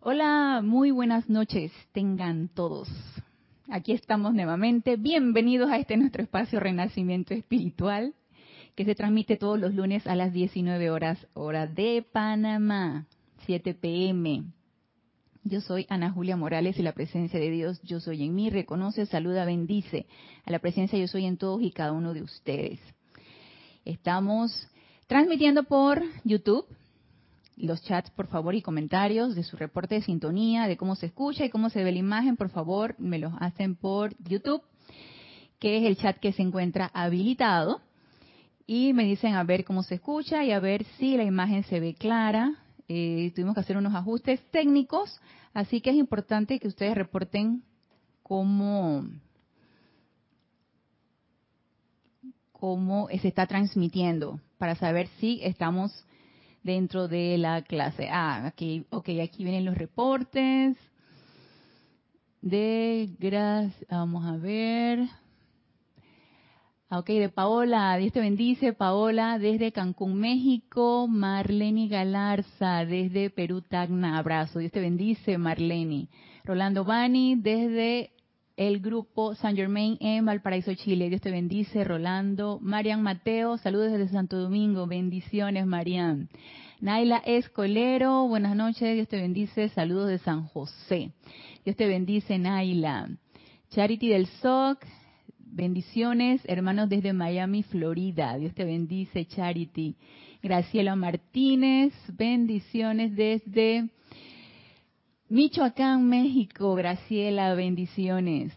Hola, muy buenas noches, tengan todos. Aquí estamos nuevamente. Bienvenidos a este nuestro espacio Renacimiento Espiritual, que se transmite todos los lunes a las 19 horas, hora de Panamá, 7 pm. Yo soy Ana Julia Morales y la presencia de Dios, yo soy en mí, reconoce, saluda, bendice a la presencia yo soy en todos y cada uno de ustedes. Estamos transmitiendo por YouTube, los chats, por favor, y comentarios de su reporte de sintonía, de cómo se escucha y cómo se ve la imagen, por favor, me los hacen por YouTube, que es el chat que se encuentra habilitado. Y me dicen a ver cómo se escucha y a ver si la imagen se ve clara. Eh, tuvimos que hacer unos ajustes técnicos, así que es importante que ustedes reporten cómo, cómo se está transmitiendo para saber si estamos dentro de la clase. Ah, aquí, ok, aquí vienen los reportes de gracias, vamos a ver. Ah, ok, de Paola, Dios te bendice, Paola, desde Cancún, México, Marlene Galarza, desde Perú, Tacna, abrazo, Dios te bendice, Marlene. Rolando Bani, desde el grupo San Germain en Valparaíso, Chile, Dios te bendice, Rolando. Marian Mateo, saludos desde Santo Domingo, bendiciones, Marian. Naila Escolero, buenas noches, Dios te bendice, saludos de San José. Dios te bendice, Naila. Charity del SOC, bendiciones, hermanos desde Miami, Florida. Dios te bendice, Charity. Graciela Martínez, bendiciones desde Michoacán, México. Graciela, bendiciones.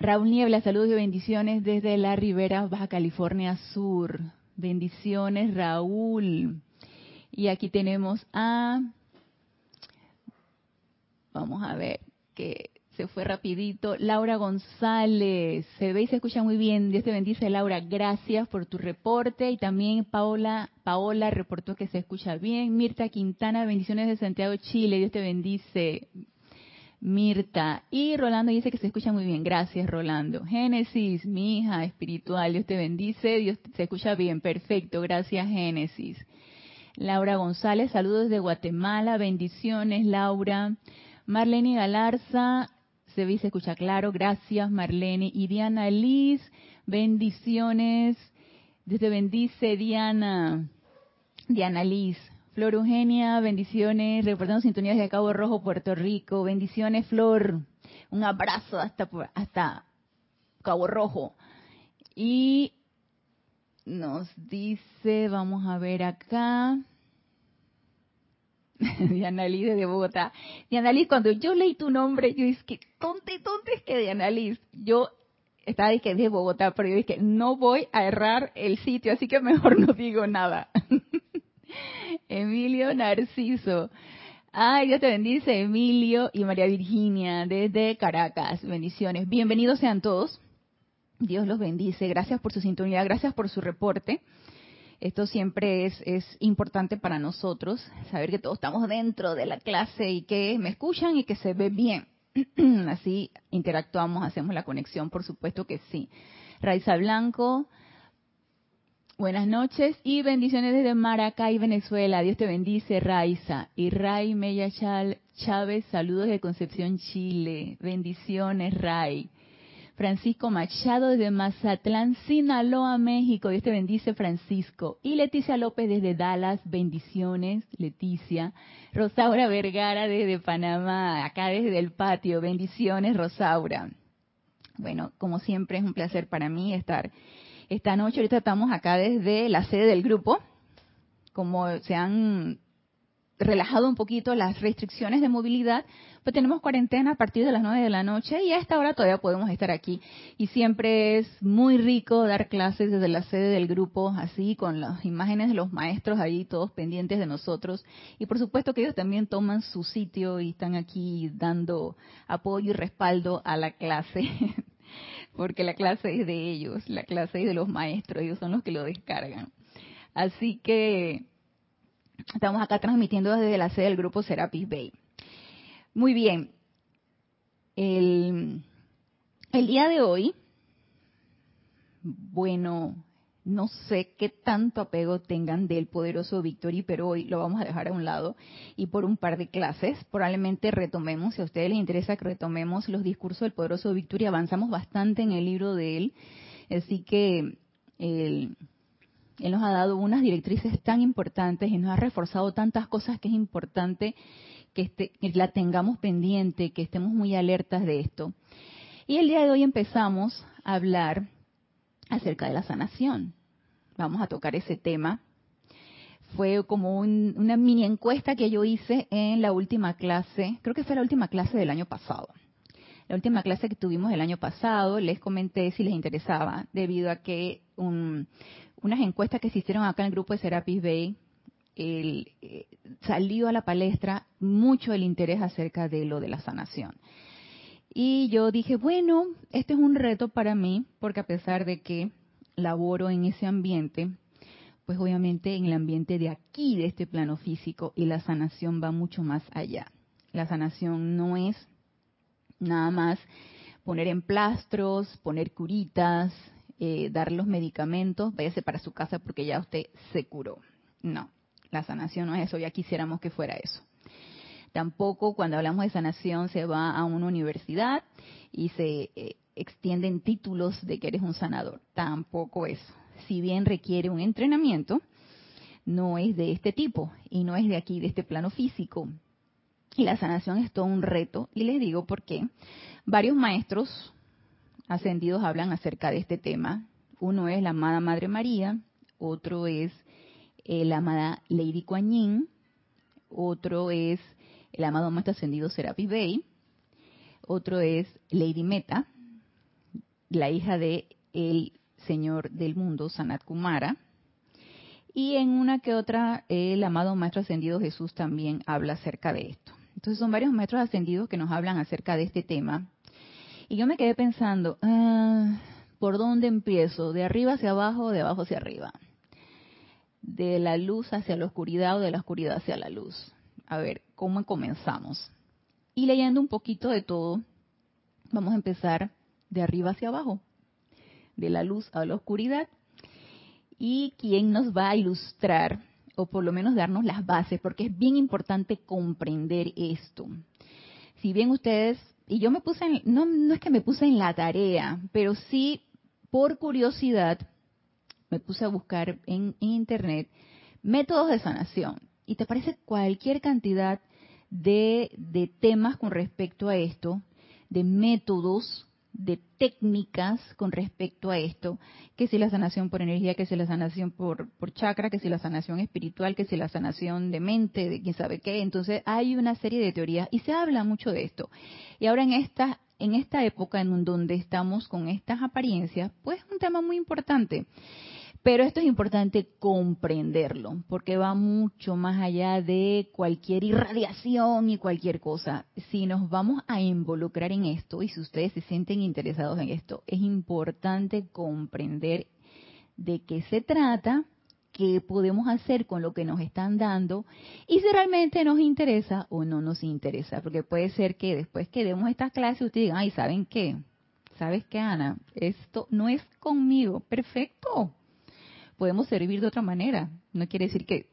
Raúl Niebla, saludos y bendiciones desde la Ribera, Baja California Sur. Bendiciones, Raúl. Y aquí tenemos a, vamos a ver, que se fue rapidito, Laura González, se ve y se escucha muy bien, Dios te bendice Laura, gracias por tu reporte y también Paola, Paola reportó que se escucha bien, Mirta Quintana, bendiciones de Santiago, Chile, Dios te bendice, Mirta. Y Rolando dice que se escucha muy bien. Gracias, Rolando. Génesis, mi hija espiritual, Dios te bendice. Dios se escucha bien. Perfecto. Gracias, Génesis. Laura González, saludos de Guatemala, bendiciones Laura. Marlene Galarza, se ve se escucha claro, gracias Marlene. Y Diana Liz, bendiciones. Desde bendice Diana. Diana Liz. Flor Eugenia, bendiciones. Reportando sintonías de Cabo Rojo, Puerto Rico. Bendiciones, Flor. Un abrazo hasta, hasta Cabo Rojo. Y nos dice, vamos a ver acá. Diana Liz de Bogotá. Diana Liz, cuando yo leí tu nombre, yo dije, tonte, tonte es que Diana Liz. Yo estaba dije, de Bogotá, pero yo dije, no voy a errar el sitio, así que mejor no digo nada. Emilio Narciso. Ay, Dios te bendice, Emilio y María Virginia, desde Caracas. Bendiciones. Bienvenidos sean todos. Dios los bendice. Gracias por su sintonía, gracias por su reporte. Esto siempre es, es importante para nosotros, saber que todos estamos dentro de la clase y que me escuchan y que se ve bien. Así interactuamos, hacemos la conexión, por supuesto que sí. Raiza Blanco, buenas noches y bendiciones desde Maracay, Venezuela. Dios te bendice, Raiza. Y Ray Mella Chávez, saludos de Concepción, Chile. Bendiciones, Ray. Francisco Machado desde Mazatlán, Sinaloa, México. Dios te bendice, Francisco. Y Leticia López desde Dallas, bendiciones, Leticia. Rosaura Vergara desde Panamá, acá desde el patio, bendiciones, Rosaura. Bueno, como siempre es un placer para mí estar esta noche. Ahorita estamos acá desde la sede del grupo. Como se han relajado un poquito las restricciones de movilidad, pues tenemos cuarentena a partir de las nueve de la noche y a esta hora todavía podemos estar aquí. Y siempre es muy rico dar clases desde la sede del grupo, así con las imágenes de los maestros ahí, todos pendientes de nosotros. Y por supuesto que ellos también toman su sitio y están aquí dando apoyo y respaldo a la clase. Porque la clase es de ellos, la clase es de los maestros, ellos son los que lo descargan. Así que Estamos acá transmitiendo desde la sede del grupo Serapis Bay. Muy bien. El, el día de hoy, bueno, No sé qué tanto apego tengan del poderoso Victory, pero hoy lo vamos a dejar a un lado y por un par de clases probablemente retomemos, si a ustedes les interesa que retomemos los discursos del poderoso Victory, avanzamos bastante en el libro de él, así que él, él nos ha dado unas directrices tan importantes y nos ha reforzado tantas cosas que es importante que, este, que la tengamos pendiente, que estemos muy alertas de esto. Y el día de hoy empezamos a hablar acerca de la sanación. Vamos a tocar ese tema. Fue como una mini encuesta que yo hice en la última clase, creo que fue la última clase del año pasado. La última clase que tuvimos el año pasado, les comenté si les interesaba, debido a que unas encuestas que se hicieron acá en el grupo de Serapis Bay, el, eh, salió a la palestra mucho el interés acerca de lo de la sanación. Y yo dije, bueno, este es un reto para mí, porque a pesar de que laboro en ese ambiente, pues obviamente en el ambiente de aquí, de este plano físico, y la sanación va mucho más allá. La sanación no es nada más poner en plastros, poner curitas, eh, dar los medicamentos, váyase para su casa porque ya usted se curó. No, la sanación no es eso, ya quisiéramos que fuera eso. Tampoco cuando hablamos de sanación se va a una universidad y se eh, extienden títulos de que eres un sanador. Tampoco eso. Si bien requiere un entrenamiento, no es de este tipo y no es de aquí, de este plano físico. Y la sanación es todo un reto. Y les digo por qué. Varios maestros ascendidos hablan acerca de este tema. Uno es la amada Madre María, otro es eh, la amada Lady Kuan Yin, otro es el amado maestro ascendido Serapi Bey, otro es Lady Meta, la hija de el señor del mundo, Sanat Kumara, y en una que otra el amado maestro ascendido Jesús también habla acerca de esto. Entonces son varios maestros ascendidos que nos hablan acerca de este tema. Y yo me quedé pensando, ah, ¿por dónde empiezo? ¿De arriba hacia abajo o de abajo hacia arriba? ¿De la luz hacia la oscuridad o de la oscuridad hacia la luz? a ver cómo comenzamos. Y leyendo un poquito de todo, vamos a empezar de arriba hacia abajo, de la luz a la oscuridad. Y quién nos va a ilustrar, o por lo menos darnos las bases, porque es bien importante comprender esto. Si bien ustedes, y yo me puse, en, no, no es que me puse en la tarea, pero sí por curiosidad me puse a buscar en internet métodos de sanación y te aparece cualquier cantidad de, de temas con respecto a esto, de métodos, de técnicas con respecto a esto, que si la sanación por energía, que si la sanación por, por chakra, que si la sanación espiritual, que si la sanación de mente, de quién sabe qué. Entonces hay una serie de teorías y se habla mucho de esto. Y ahora en esta, en esta época en donde estamos con estas apariencias, pues es un tema muy importante. Pero esto es importante comprenderlo, porque va mucho más allá de cualquier irradiación y cualquier cosa. Si nos vamos a involucrar en esto, y si ustedes se sienten interesados en esto, es importante comprender de qué se trata, qué podemos hacer con lo que nos están dando y si realmente nos interesa o no nos interesa. Porque puede ser que después que demos esta clase ustedes digan, ay, ¿saben qué? ¿Sabes qué, Ana? Esto no es conmigo. Perfecto podemos servir de otra manera. No quiere decir que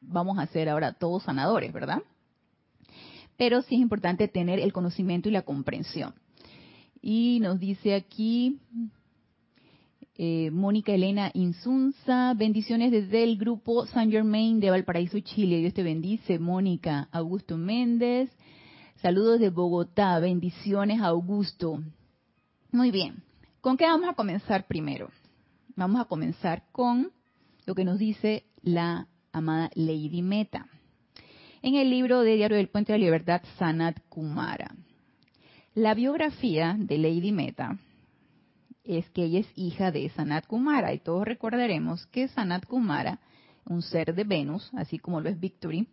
vamos a ser ahora todos sanadores, ¿verdad? Pero sí es importante tener el conocimiento y la comprensión. Y nos dice aquí eh, Mónica Elena Insunza, bendiciones desde el grupo San Germain de Valparaíso, Chile. Dios te bendice, Mónica. Augusto Méndez, saludos de Bogotá, bendiciones, Augusto. Muy bien, ¿con qué vamos a comenzar primero? Vamos a comenzar con lo que nos dice la amada Lady Meta. En el libro de Diario del Puente de la Libertad, Sanat Kumara. La biografía de Lady Meta es que ella es hija de Sanat Kumara y todos recordaremos que Sanat Kumara, un ser de Venus, así como lo es Victory,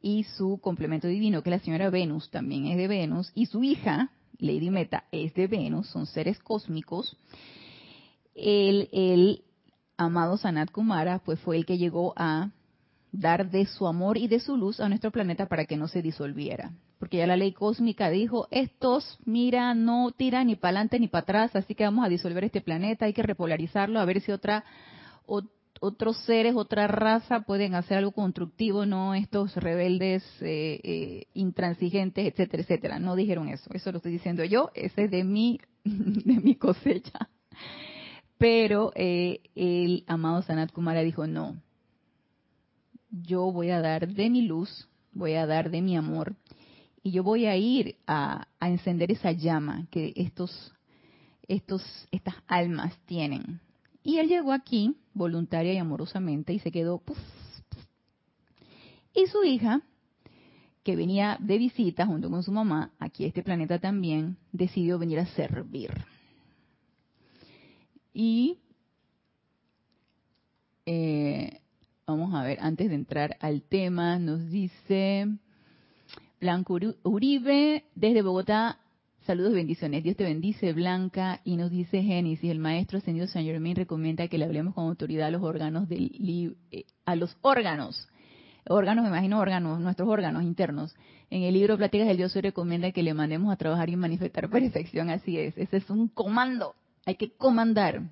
y su complemento divino, que la señora Venus también es de Venus, y su hija, Lady Meta, es de Venus, son seres cósmicos, el, amado Sanat Kumara pues fue el que llegó a dar de su amor y de su luz a nuestro planeta para que no se disolviera. Porque ya la ley cósmica dijo, estos, mira, no tiran ni para adelante ni para atrás, así que vamos a disolver este planeta, hay que repolarizarlo, a ver si otra otros seres, otra raza pueden hacer algo constructivo, no estos rebeldes eh, eh, intransigentes, etcétera, etcétera. No dijeron eso, eso lo estoy diciendo yo, ese es de mi, de mi cosecha. Pero eh, el amado Sanat Kumara dijo, no, yo voy a dar de mi luz, voy a dar de mi amor, y yo voy a ir a, encender esa llama que estos, estos, estas almas tienen y él llegó aquí voluntaria y amorosamente y se quedó. Y su hija, que venía de visita junto con su mamá, aquí a este planeta también, decidió venir a servir. Y eh, vamos a ver, antes de entrar al tema, nos dice Blanco Uribe desde Bogotá, Saludos y bendiciones. Dios te bendice, Blanca. Y nos dice Génesis, el maestro ascendido San Germain recomienda que le hablemos con autoridad a los órganos del eh, a los órganos. Órganos, me imagino órganos, nuestros órganos internos. En el libro Pláticas del Dios se recomienda que le mandemos a trabajar y manifestar perfección. Así es. Ese es un comando. Hay que comandar.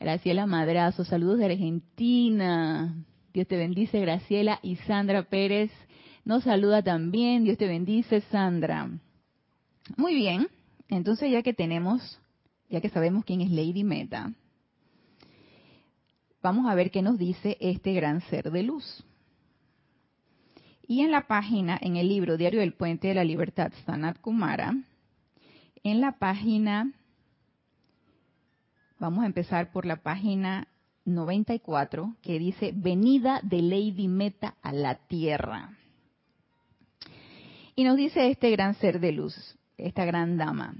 Graciela Madrazo, saludos de Argentina. Dios te bendice, Graciela. Y Sandra Pérez nos saluda también. Dios te bendice, Sandra. Muy bien, entonces ya que tenemos, ya que sabemos quién es Lady Meta, vamos a ver qué nos dice este gran ser de luz. Y en la página, en el libro Diario del Puente de la Libertad, Sanat Kumara, en la página, vamos a empezar por la página 94, que dice Venida de Lady Meta a la Tierra. Y nos dice este gran ser de luz, esta gran dama.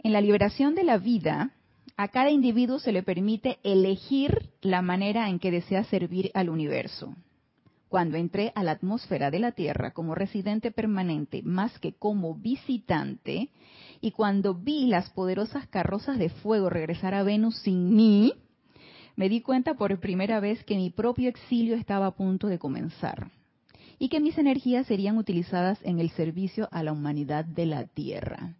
En la liberación de la vida, a cada individuo se le permite elegir la manera en que desea servir al universo. Cuando entré a la atmósfera de la Tierra como residente permanente más que como visitante, y cuando vi las poderosas carrozas de fuego regresar a Venus sin mí, me di cuenta por primera vez que mi propio exilio estaba a punto de comenzar y que mis energías serían utilizadas en el servicio a la humanidad de la Tierra.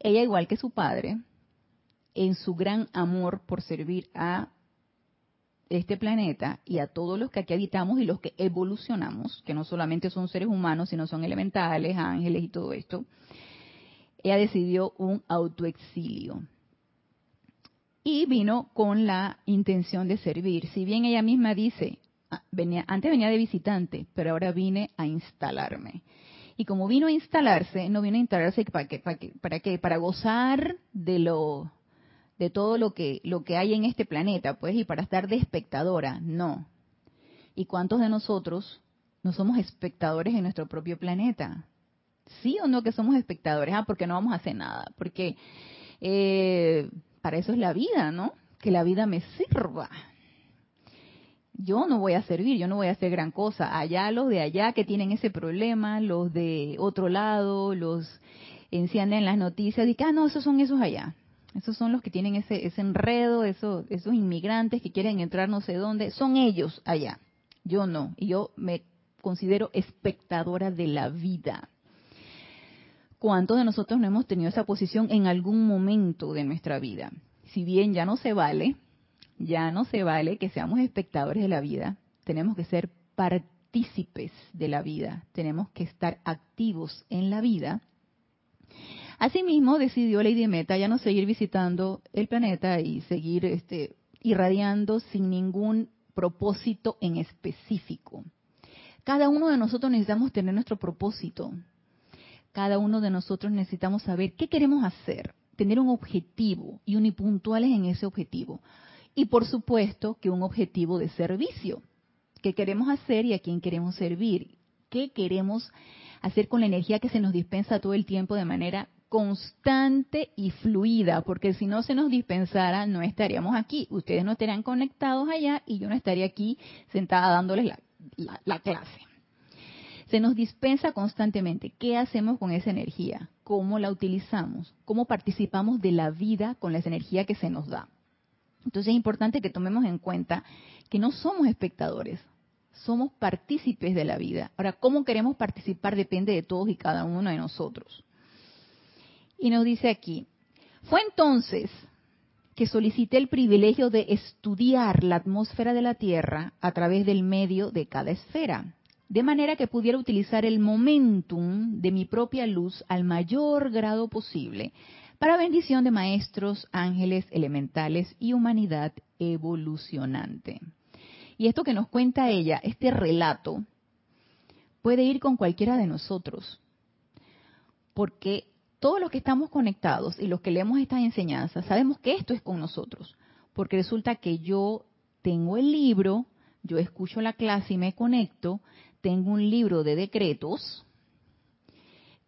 Ella, igual que su padre, en su gran amor por servir a este planeta y a todos los que aquí habitamos y los que evolucionamos, que no solamente son seres humanos, sino son elementales, ángeles y todo esto, ella decidió un autoexilio. Y vino con la intención de servir. Si bien ella misma dice, Ah, venía, antes venía de visitante, pero ahora vine a instalarme. Y como vino a instalarse, no vino a instalarse para qué, para qué, para qué, para gozar de lo, de todo lo que, lo que hay en este planeta, pues, y para estar de espectadora, no. ¿Y cuántos de nosotros no somos espectadores en nuestro propio planeta? ¿Sí o no que somos espectadores? Ah, porque no vamos a hacer nada, porque eh, para eso es la vida, ¿no? Que la vida me sirva yo no voy a servir, yo no voy a hacer gran cosa. Allá los de allá que tienen ese problema, los de otro lado, los encienden las noticias y que, ah, no, esos son esos allá. Esos son los que tienen ese, ese enredo, esos, esos inmigrantes que quieren entrar no sé dónde. Son ellos allá. Yo no. Y yo me considero espectadora de la vida. ¿Cuántos de nosotros no hemos tenido esa posición en algún momento de nuestra vida? Si bien ya no se vale, ya no se vale que seamos espectadores de la vida, tenemos que ser partícipes de la vida, tenemos que estar activos en la vida. Asimismo, decidió Lady Meta ya no seguir visitando el planeta y seguir este, irradiando sin ningún propósito en específico. Cada uno de nosotros necesitamos tener nuestro propósito. Cada uno de nosotros necesitamos saber qué queremos hacer, tener un objetivo y unipuntuales en ese objetivo y por supuesto que un objetivo de servicio. ¿Qué queremos hacer y a quién queremos servir? ¿Qué queremos hacer con la energía que se nos dispensa todo el tiempo de manera constante y fluida? Porque si no se nos dispensara, no estaríamos aquí. Ustedes no estarían conectados allá y yo no estaría aquí sentada dándoles la, clase. Se nos dispensa constantemente. ¿Qué hacemos con esa energía? ¿Cómo la utilizamos? ¿Cómo participamos de la vida con esa energía que se nos da? Entonces es importante que tomemos en cuenta que no somos espectadores, somos partícipes de la vida. Ahora, cómo queremos participar depende de todos y cada uno de nosotros. Y nos dice aquí, fue entonces que solicité el privilegio de estudiar la atmósfera de la Tierra a través del medio de cada esfera, de manera que pudiera utilizar el momentum de mi propia luz al mayor grado posible para bendición de maestros, ángeles, elementales y humanidad evolucionante. Y esto que nos cuenta ella, este relato, puede ir con cualquiera de nosotros, porque todos los que estamos conectados y los que leemos estas enseñanzas sabemos que esto es con nosotros, porque resulta que yo tengo el libro, yo escucho la clase y me conecto, tengo un libro de decretos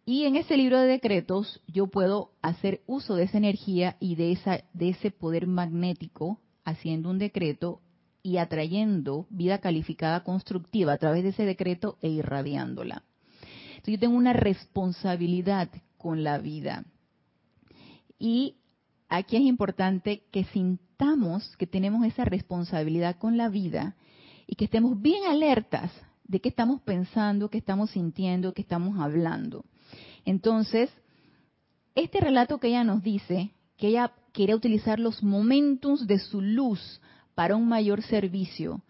y en ese libro de decretos yo puedo hacer uso de esa energía y de ese poder magnético haciendo un decreto y atrayendo vida calificada constructiva a través de ese decreto e irradiándola. Entonces yo tengo una responsabilidad con la vida. Y aquí es importante que sintamos que tenemos esa responsabilidad con la vida y que estemos bien alertas de qué estamos pensando, qué estamos sintiendo, qué estamos hablando. Entonces, este relato que ella nos dice, que ella quiere utilizar los momentos de su luz para un mayor servicio,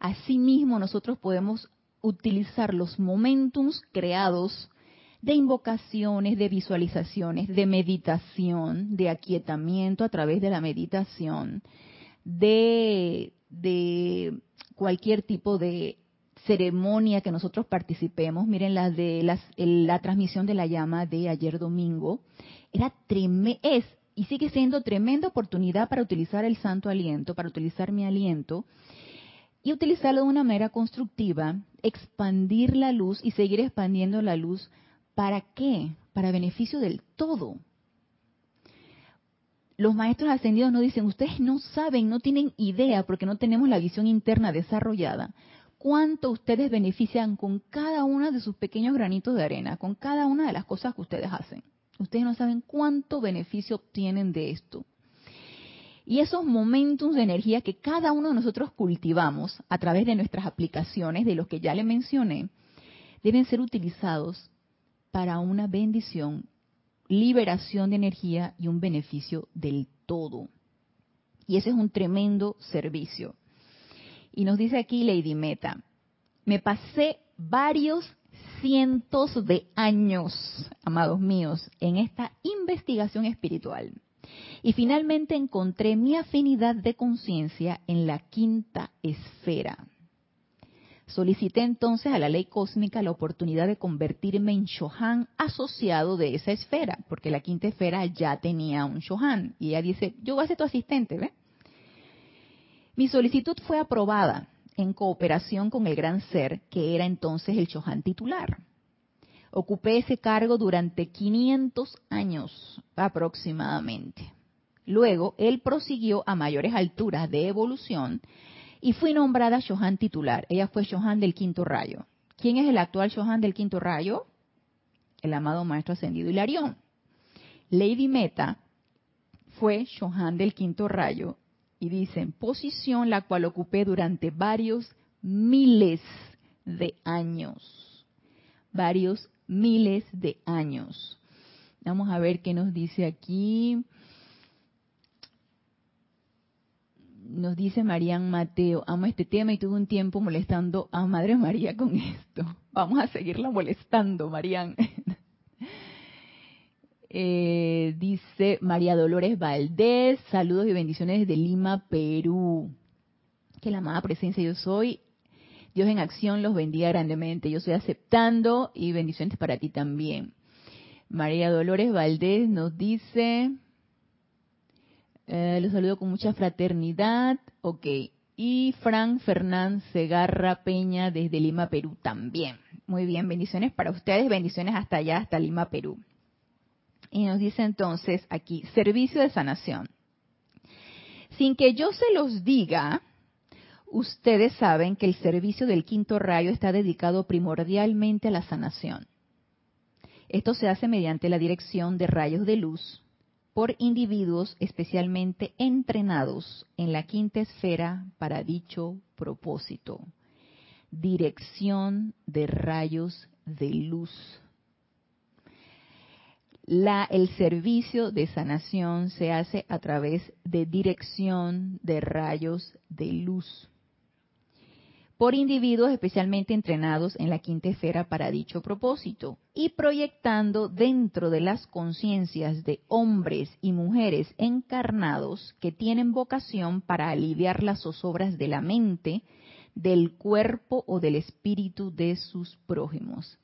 asimismo nosotros podemos utilizar los momentos creados de invocaciones, de visualizaciones, de meditación, de aquietamiento a través de la meditación, de, de cualquier tipo de ceremonia que nosotros participemos. Miren la de la transmisión de la llama de ayer domingo. Era es y sigue siendo tremenda oportunidad para utilizar el santo aliento, para utilizar mi aliento y utilizarlo de una manera constructiva, expandir la luz y seguir expandiendo la luz ¿Para qué? Para beneficio del todo. Los maestros ascendidos nos dicen, ustedes no saben, no tienen idea, porque no tenemos la visión interna desarrollada, cuánto ustedes benefician con cada uno de sus pequeños granitos de arena, con cada una de las cosas que ustedes hacen. Ustedes no saben cuánto beneficio obtienen de esto. Y esos momentos de energía que cada uno de nosotros cultivamos a través de nuestras aplicaciones, de los que ya le mencioné, deben ser utilizados para una bendición, liberación de energía y un beneficio del todo. Y ese es un tremendo servicio. Y nos dice aquí Lady Meta, me pasé varios cientos de años, amados míos, en esta investigación espiritual. Y finalmente encontré mi afinidad de conciencia en la quinta esfera. Solicité entonces a la ley cósmica la oportunidad de convertirme en Shohan asociado de esa esfera, porque la quinta esfera ya tenía un Shohan. Y ella dice, yo voy a ser tu asistente, ¿ve? Mi solicitud fue aprobada en cooperación con el gran ser, que era entonces el Shohan titular. Ocupé ese cargo durante 500 años aproximadamente. Luego, él prosiguió a mayores alturas de evolución y fui nombrada Shohan titular. Ella fue Shohan del quinto rayo. ¿Quién es el actual Shohan del quinto rayo? El amado Maestro Ascendido Hilarión. Lady Meta fue Shohan del quinto rayo y dicen posición la cual ocupé durante varios miles de años. Varios miles de años. Vamos a ver qué nos dice aquí. nos dice Marían Mateo, amo este tema y tuve un tiempo molestando a Madre María con esto. Vamos a seguirla molestando, Marían. Eh, dice María Dolores Valdés, saludos y bendiciones desde Lima, Perú. Que la amada presencia yo soy, Dios en acción los bendiga grandemente. Yo estoy aceptando y bendiciones para ti también. María Dolores Valdés nos dice, eh, los saludo con mucha fraternidad. Ok. Y Fran Fernán Segarra Peña desde Lima, Perú también. Muy bien, bendiciones para ustedes, bendiciones hasta allá, hasta Lima, Perú. Y nos dice entonces aquí, servicio de sanación. Sin que yo se los diga, ustedes saben que el servicio del quinto rayo está dedicado primordialmente a la sanación. Esto se hace mediante la dirección de rayos de luz por individuos especialmente entrenados en la quinta esfera para dicho propósito. Dirección de rayos de luz. La, el servicio de sanación se hace a través de dirección de rayos de luz por individuos especialmente entrenados en la quinta esfera para dicho propósito y proyectando dentro de las conciencias de hombres y mujeres encarnados que tienen vocación para aliviar las zozobras de la mente, del cuerpo o del espíritu de sus prójimos.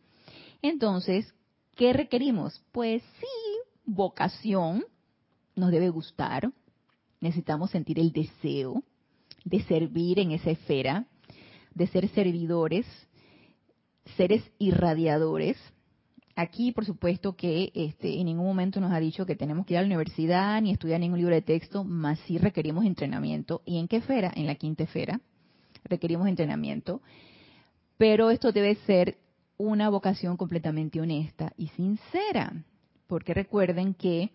Entonces, ¿qué requerimos? Pues sí, vocación, nos debe gustar, necesitamos sentir el deseo de servir en esa esfera, de ser servidores, seres irradiadores. Aquí, por supuesto, que este, en ningún momento nos ha dicho que tenemos que ir a la universidad ni estudiar ningún libro de texto, más sí requerimos entrenamiento. ¿Y en qué esfera? En la quinta esfera. Requerimos entrenamiento. Pero esto debe ser una vocación completamente honesta y sincera. Porque recuerden que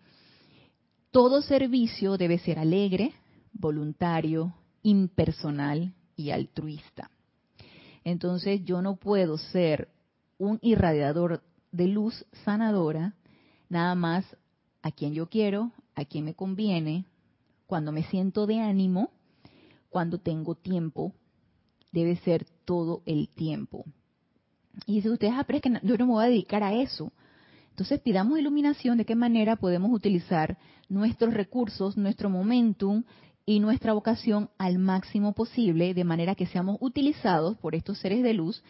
todo servicio debe ser alegre, voluntario, impersonal y altruista. Entonces yo no puedo ser un irradiador de luz sanadora nada más a quien yo quiero, a quien me conviene, cuando me siento de ánimo, cuando tengo tiempo, debe ser todo el tiempo. Y si ustedes aprenden que yo no me voy a dedicar a eso, entonces pidamos iluminación de qué manera podemos utilizar nuestros recursos, nuestro momentum y nuestra vocación al máximo posible, de manera que seamos utilizados por estos seres de luz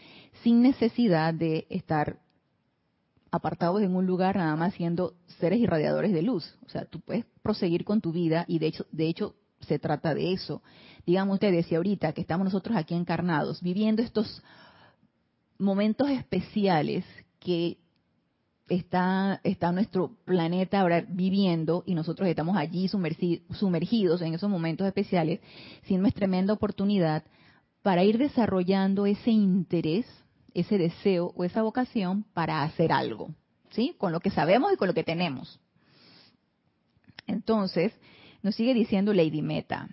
sin necesidad de estar apartados en un lugar nada más siendo seres irradiadores de luz. O sea, tú puedes proseguir con tu vida y de hecho, de hecho se trata de eso. Digamos, usted decía ahorita que estamos nosotros aquí encarnados, viviendo estos momentos especiales que está, está nuestro planeta ahora viviendo y nosotros estamos allí sumergidos en esos momentos especiales, siendo es tremenda oportunidad para ir desarrollando ese interés, ese deseo o esa vocación para hacer algo, ¿sí? Con lo que sabemos y con lo que tenemos. Entonces, nos sigue diciendo Lady Meta.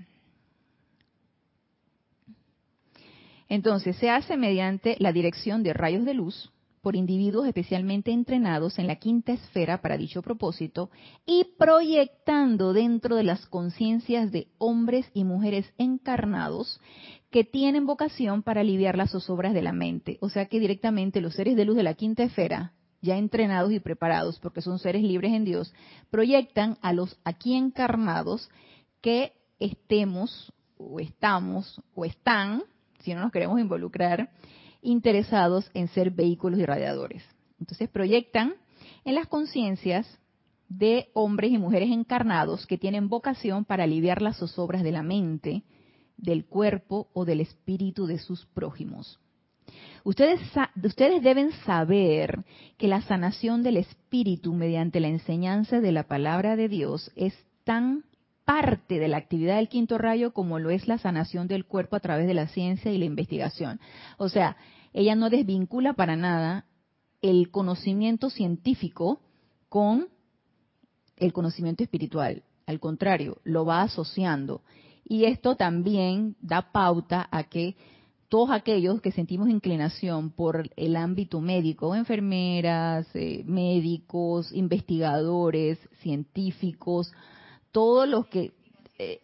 Entonces, se hace mediante la dirección de rayos de luz, por individuos especialmente entrenados en la quinta esfera para dicho propósito y proyectando dentro de las conciencias de hombres y mujeres encarnados que tienen vocación para aliviar las zozobras de la mente. O sea que directamente los seres de luz de la quinta esfera, ya entrenados y preparados porque son seres libres en Dios, proyectan a los aquí encarnados que estemos o estamos o están, si no nos queremos involucrar, interesados en ser vehículos irradiadores. Entonces proyectan en las conciencias de hombres y mujeres encarnados que tienen vocación para aliviar las zozobras de la mente, del cuerpo o del espíritu de sus prójimos. Ustedes, ustedes deben saber que la sanación del espíritu mediante la enseñanza de la palabra de Dios es tan parte de la actividad del quinto rayo como lo es la sanación del cuerpo a través de la ciencia y la investigación. O sea, ella no desvincula para nada el conocimiento científico con el conocimiento espiritual. Al contrario, lo va asociando. Y esto también da pauta a que todos aquellos que sentimos inclinación por el ámbito médico, enfermeras, eh, médicos, investigadores, científicos, todos los que eh,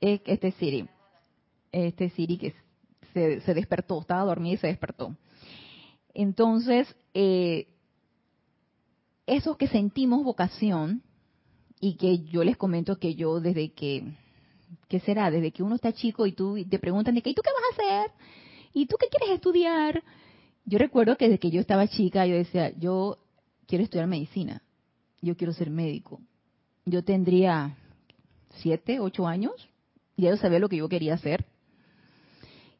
eh, este Siri, este Siri que se, despertó, estaba dormida y se despertó. Entonces, eh, esos que sentimos vocación y que yo les comento que yo desde que, ¿qué será? Desde que uno está chico y tú te preguntan de qué, ¿y tú qué vas a hacer? ¿Y tú qué quieres estudiar? Yo recuerdo que desde que yo estaba chica yo decía, yo quiero estudiar medicina, yo quiero ser médico, yo tendría siete, ocho años, ya yo sabía lo que yo quería hacer.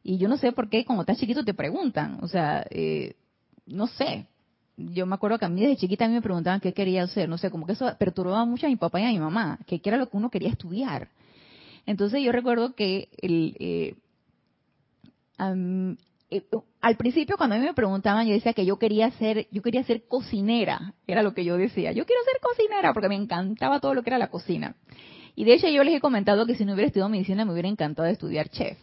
Y yo no sé por qué, como estás chiquito, te preguntan. O sea, eh, no sé. Yo me acuerdo que a mí desde chiquita a mí me preguntaban qué quería hacer. No sé, como que eso perturbaba mucho a mi papá y a mi mamá, que era lo que uno quería estudiar. Entonces yo recuerdo que el, eh, al principio cuando a mí me preguntaban yo decía que yo quería ser yo quería ser cocinera era lo que yo decía yo quiero ser cocinera porque me encantaba todo lo que era la cocina y de hecho yo les he comentado que si no hubiera estudiado medicina me hubiera encantado estudiar chef.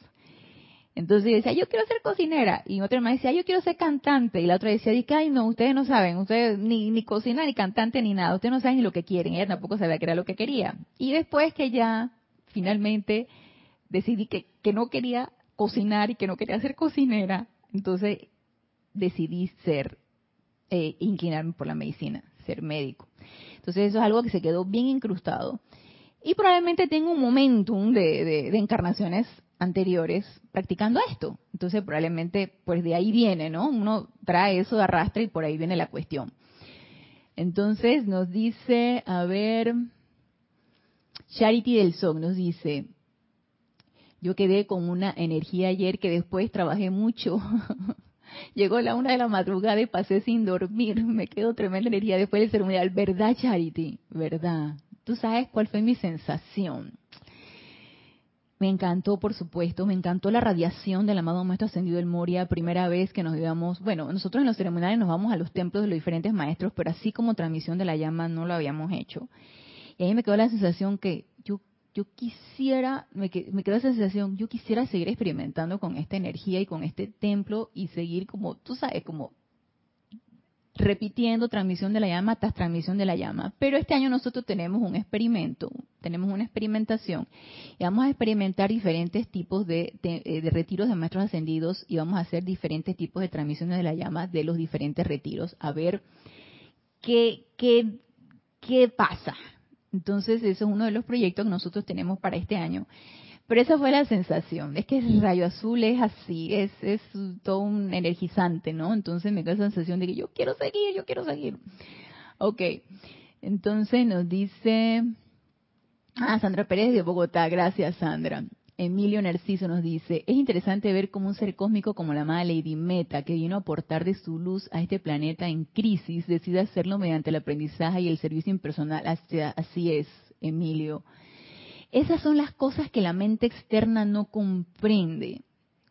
Entonces yo decía, yo quiero ser cocinera. Y otra me decía, yo quiero ser cantante. Y la otra decía, ay, no, ustedes no saben, ustedes ni, ni cocina, ni cantante, ni nada. Ustedes no saben ni lo que quieren. Ella tampoco sabía que era lo que quería. Y después que ya finalmente decidí que, que no quería cocinar y que no quería ser cocinera, entonces decidí ser, eh, inclinarme por la medicina, ser médico. Entonces eso es algo que se quedó bien incrustado. Y probablemente tengo un momentum de, encarnaciones anteriores practicando esto. Entonces probablemente pues de ahí viene, ¿no? Uno trae eso de arrastre y por ahí viene la cuestión. Entonces nos dice, a ver, Charity del Sol nos dice, yo quedé con una energía ayer que después trabajé mucho. Llegó la una de la madrugada y pasé sin dormir. Me quedó tremenda energía después del ceremonial. ¿Verdad, Charity? ¿Verdad? ¿Tú sabes cuál fue mi sensación? Me encantó, por supuesto, me encantó la radiación del amado Maestro Ascendido del Moria, primera vez que nos íbamos, bueno, nosotros en los ceremoniales nos vamos a los templos de los diferentes maestros, pero así como transmisión de la llama no lo habíamos hecho. Y ahí me quedó la sensación que yo, yo quisiera, me, me quedó la sensación, yo quisiera seguir experimentando con esta energía y con este templo y seguir como, tú sabes, como repitiendo transmisión de la llama tras transmisión de la llama. Pero este año nosotros tenemos un experimento, tenemos una experimentación y vamos a experimentar diferentes tipos de, de, retiros de maestros ascendidos y vamos a hacer diferentes tipos de transmisiones de la llama de los diferentes retiros, a ver qué, qué, qué pasa. Entonces, eso es uno de los proyectos que nosotros tenemos para este año. Pero esa fue la sensación. Es que el rayo azul es así, es, es todo un energizante, ¿no? Entonces me da la sensación de que yo quiero seguir, yo quiero seguir. Ok. Entonces nos dice, ah, Sandra Pérez de Bogotá, gracias Sandra. Emilio Narciso nos dice, es interesante ver cómo un ser cósmico como la amada Lady Meta, que vino a aportar de su luz a este planeta en crisis, decide hacerlo mediante el aprendizaje y el servicio impersonal. Así es, Emilio. Esas son las cosas que la mente externa no comprende.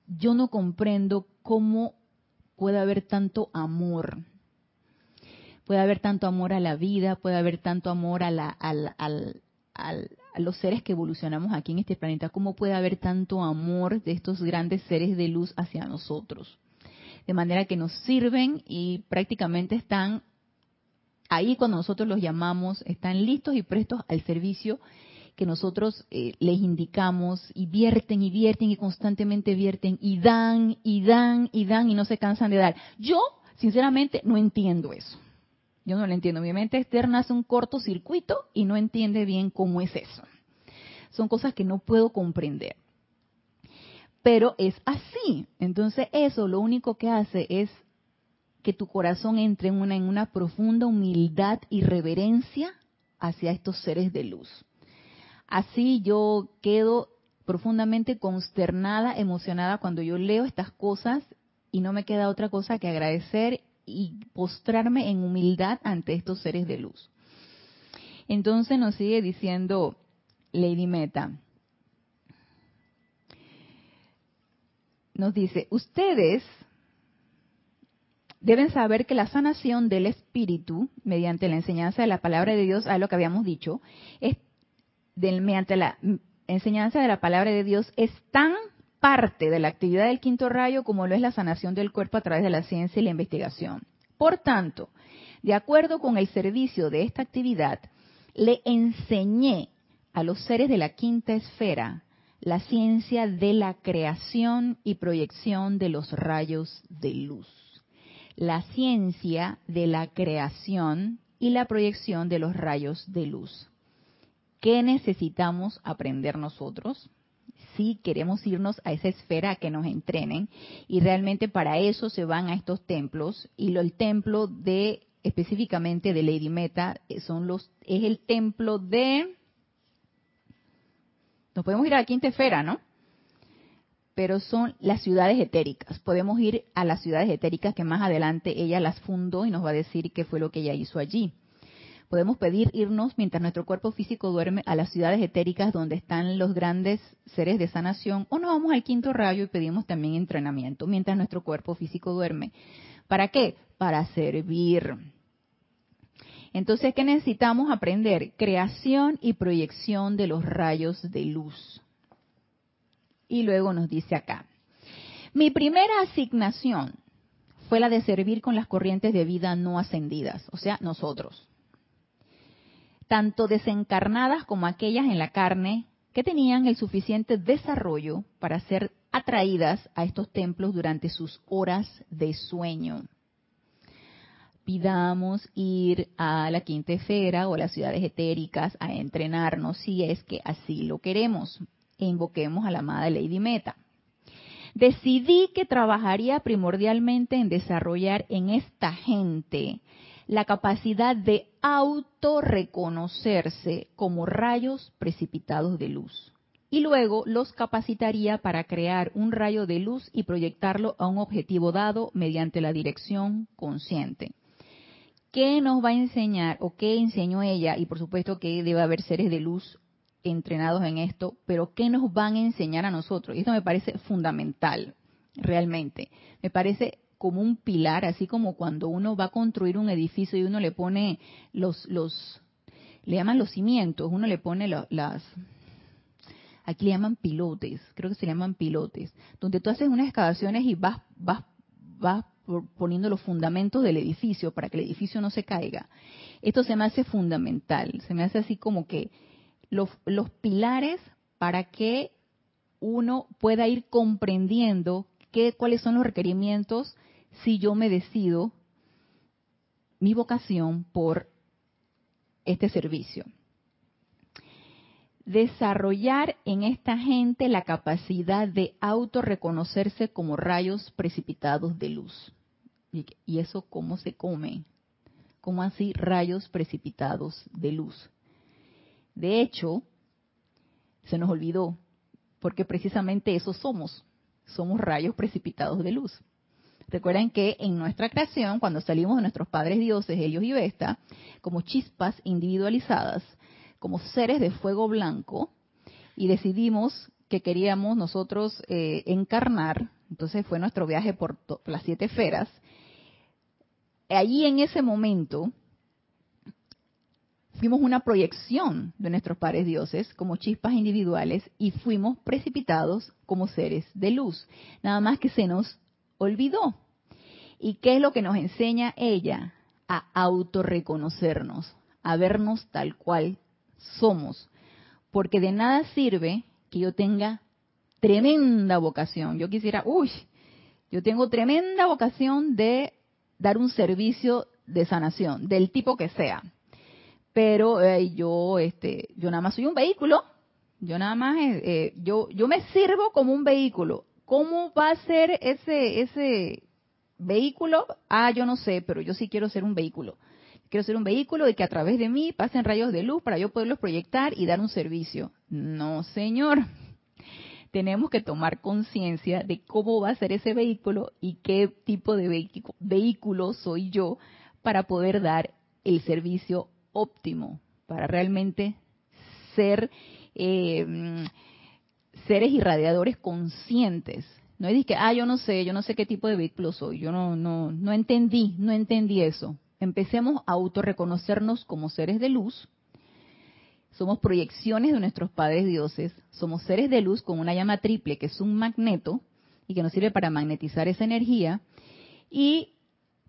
Yo no comprendo cómo puede haber tanto amor. Puede haber tanto amor a la vida, puede haber tanto amor a, la, a los seres que evolucionamos aquí en este planeta. ¿Cómo puede haber tanto amor de estos grandes seres de luz hacia nosotros? De manera que nos sirven y prácticamente están ahí cuando nosotros los llamamos, están listos y prestos al servicio que nosotros eh, les indicamos y vierten y vierten y constantemente vierten y dan y dan y dan y no se cansan de dar. Yo, sinceramente, no entiendo eso. Yo no lo entiendo. Mi mente externa hace un cortocircuito y no entiende bien cómo es eso. Son cosas que no puedo comprender. Pero es así. Entonces eso lo único que hace es que tu corazón entre en una, en una profunda humildad y reverencia hacia estos seres de luz. Así yo quedo profundamente consternada, emocionada cuando yo leo estas cosas y no me queda otra cosa que agradecer y postrarme en humildad ante estos seres de luz. Entonces nos sigue diciendo Lady Meta. Nos dice, ustedes deben saber que la sanación del espíritu, mediante la enseñanza de la palabra de Dios, a lo que habíamos dicho, es mediante la enseñanza de la palabra de Dios es tan parte de la actividad del quinto rayo como lo es la sanación del cuerpo a través de la ciencia y la investigación. Por tanto, de acuerdo con el servicio de esta actividad, le enseñé a los seres de la quinta esfera la ciencia de la creación y proyección de los rayos de luz. La ciencia de la creación y la proyección de los rayos de luz. ¿Qué necesitamos aprender nosotros? Si queremos irnos a esa esfera que nos entrenen y realmente para eso se van a estos templos y el templo de específicamente de Lady Meta eh, son los es el templo de nos podemos ir a la quinta esfera, ¿no? Pero son las ciudades etéricas. Podemos ir a las ciudades etéricas que más adelante ella las fundó y nos va a decir qué fue lo que ella hizo allí. Podemos pedir irnos mientras nuestro cuerpo físico duerme a las ciudades etéricas donde están los grandes seres de sanación o nos vamos al quinto rayo y pedimos también entrenamiento mientras nuestro cuerpo físico duerme. ¿Para qué? Para servir. Entonces, ¿qué necesitamos aprender? Creación y proyección de los rayos de luz. Y luego nos dice acá, Mi primera asignación fue la de servir con las corrientes de vida no ascendidas, o sea, nosotros. Tanto desencarnadas como aquellas en la carne que tenían el suficiente desarrollo para ser atraídas a estos templos durante sus horas de sueño. Pidamos ir a la quinta esfera o a las ciudades etéricas a entrenarnos si es que así lo queremos. E invoquemos a la amada Lady Meta. Decidí que trabajaría primordialmente en desarrollar en esta gente la capacidad de autorreconocerse como rayos precipitados de luz. Y luego los capacitaría para crear un rayo de luz y proyectarlo a un objetivo dado mediante la dirección consciente. ¿Qué nos va a enseñar o qué enseñó ella? Y por supuesto que debe haber seres de luz entrenados en esto, pero ¿qué nos van a enseñar a nosotros? Y esto me parece fundamental, realmente. Me parece como un pilar, así como cuando uno va a construir un edificio y uno le pone los, los le llaman los cimientos, uno le pone las, aquí le llaman pilotes, creo que se llaman pilotes, donde tú haces unas excavaciones y vas, vas, vas poniendo los fundamentos del edificio para que el edificio no se caiga. Esto se me hace fundamental, se me hace así como que los, los pilares para que uno pueda ir comprendiendo qué, cuáles son los requerimientos si yo me decido mi vocación por este servicio. Desarrollar en esta gente la capacidad de autorreconocerse como rayos precipitados de luz. ¿Y eso cómo se come? ¿Cómo así rayos precipitados de luz? De hecho, se nos olvidó, porque precisamente eso somos. Somos rayos precipitados de luz. Recuerden que en nuestra creación, cuando salimos de nuestros padres dioses, Helios y Vesta, como chispas individualizadas, como seres de fuego blanco, y decidimos que queríamos nosotros eh, encarnar, entonces fue nuestro viaje por las siete esferas, allí en ese momento fuimos una proyección de nuestros padres dioses como chispas individuales y fuimos precipitados como seres de luz. Nada más que se nos olvidó. ¿Y qué es lo que nos enseña ella? A autorreconocernos, a vernos tal cual somos. Porque de nada sirve que yo tenga tremenda vocación. Yo quisiera, uy, yo tengo tremenda vocación de dar un servicio de sanación, del tipo que sea pero yo este yo nada más soy un vehículo yo nada más eh, eh, yo yo me sirvo como un vehículo cómo va a ser ese ese vehículo ah yo no sé pero yo sí quiero ser un vehículo. Quiero ser un vehículo y que a través de mí pasen rayos de luz para yo poderlos proyectar y dar un servicio. No señor. Tenemos que tomar conciencia de cómo va a ser ese vehículo y qué tipo de vehículo soy yo para poder dar el servicio óptimo para realmente ser eh, seres irradiadores conscientes. No es que, ah, yo no sé, yo no sé qué tipo de vehículo soy, yo no, no, no entendí, no entendí eso. Empecemos a autorreconocernos como seres de luz. Somos proyecciones de nuestros padres dioses, somos seres de luz con una llama triple que es un magneto y que nos sirve para magnetizar esa energía. Y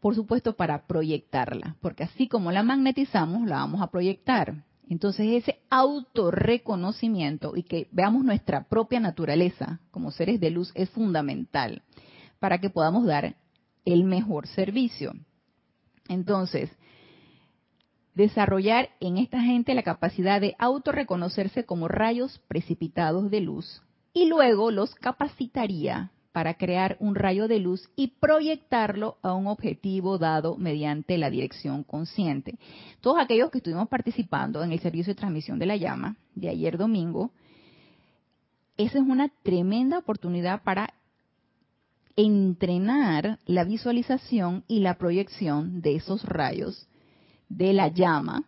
por supuesto, para proyectarla, porque así como la magnetizamos, la vamos a proyectar. Entonces ese autorreconocimiento y que veamos nuestra propia naturaleza como seres de luz es fundamental para que podamos dar el mejor servicio. Entonces, desarrollar en esta gente la capacidad de autorreconocerse como rayos precipitados de luz y luego los capacitaría para crear un rayo de luz y proyectarlo a un objetivo dado mediante la dirección consciente. Todos aquellos que estuvimos participando en el servicio de transmisión de la llama de ayer domingo, esa es una tremenda oportunidad para entrenar la visualización y la proyección de esos rayos de la llama,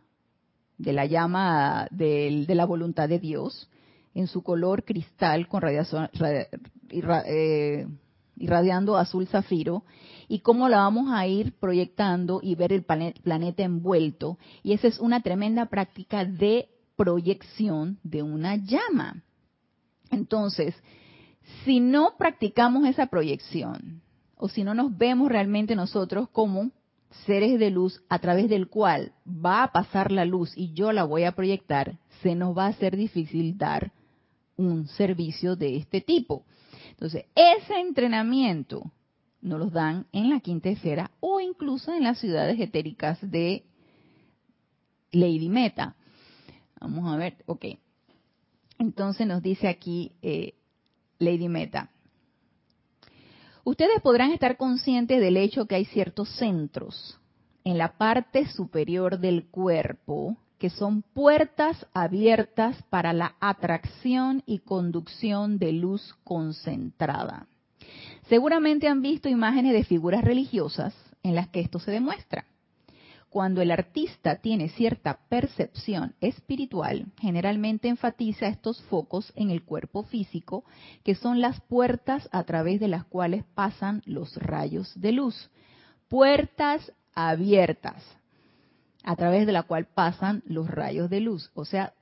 de la llama de, la voluntad de Dios, en su color cristal con radiación, eh, irradiando azul zafiro y cómo la vamos a ir proyectando y ver el planeta envuelto. Y esa es una tremenda práctica de proyección de una llama. Entonces, si no practicamos esa proyección, o si no nos vemos realmente nosotros como seres de luz a través del cual va a pasar la luz y yo la voy a proyectar, se nos va a hacer difícil dar un servicio de este tipo. Entonces, ese entrenamiento nos lo dan en la quinta esfera o incluso en las ciudades etéricas de Lady Meta. Vamos a ver, ok. Entonces nos dice aquí eh, Lady Meta. Ustedes podrán estar conscientes del hecho que hay ciertos centros en la parte superior del cuerpo que son puertas abiertas para la atracción y conducción de luz concentrada. Seguramente han visto imágenes de figuras religiosas en las que esto se demuestra. Cuando el artista tiene cierta percepción espiritual, generalmente enfatiza estos focos en el cuerpo físico, que son las puertas a través de las cuales pasan los rayos de luz. Puertas abiertas a través de la cual pasan los rayos de luz, o sea,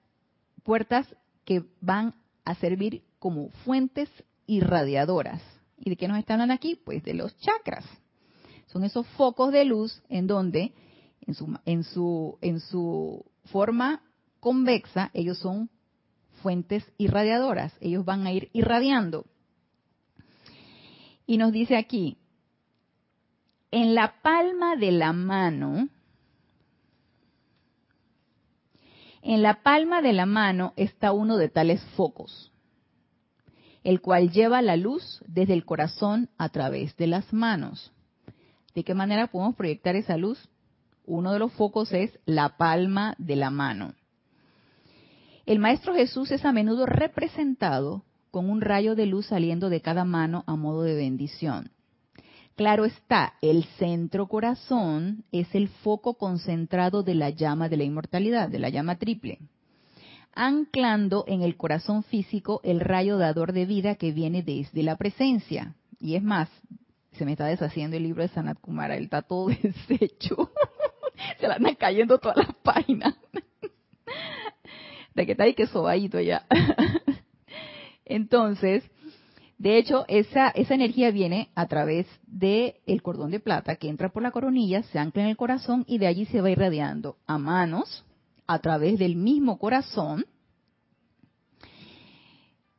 puertas que van a servir como fuentes irradiadoras. ¿Y de qué nos están hablando aquí? Pues de los chakras. Son esos focos de luz en donde, en su, en su, forma convexa, ellos son fuentes irradiadoras. Ellos van a ir irradiando. Y nos dice aquí, en la palma de la mano, en la palma de la mano está uno de tales focos el cual lleva la luz desde el corazón a través de las manos. ¿De qué manera podemos proyectar esa luz? Uno de los focos es la palma de la mano. El Maestro Jesús es a menudo representado con un rayo de luz saliendo de cada mano a modo de bendición. Claro está, el centro corazón es el foco concentrado de la llama de la inmortalidad, de la llama triple anclando en el corazón físico el rayo dador de vida que viene desde la presencia. Y es más, se me está deshaciendo el libro de Sanat Kumara, él está todo deshecho. se le andan cayendo todas las páginas. de que está ahí que sobadito ya. Entonces, de hecho, esa, energía viene a través del el cordón de plata que entra por la coronilla, se ancla en el corazón y de allí se va irradiando a manos, a través del mismo corazón,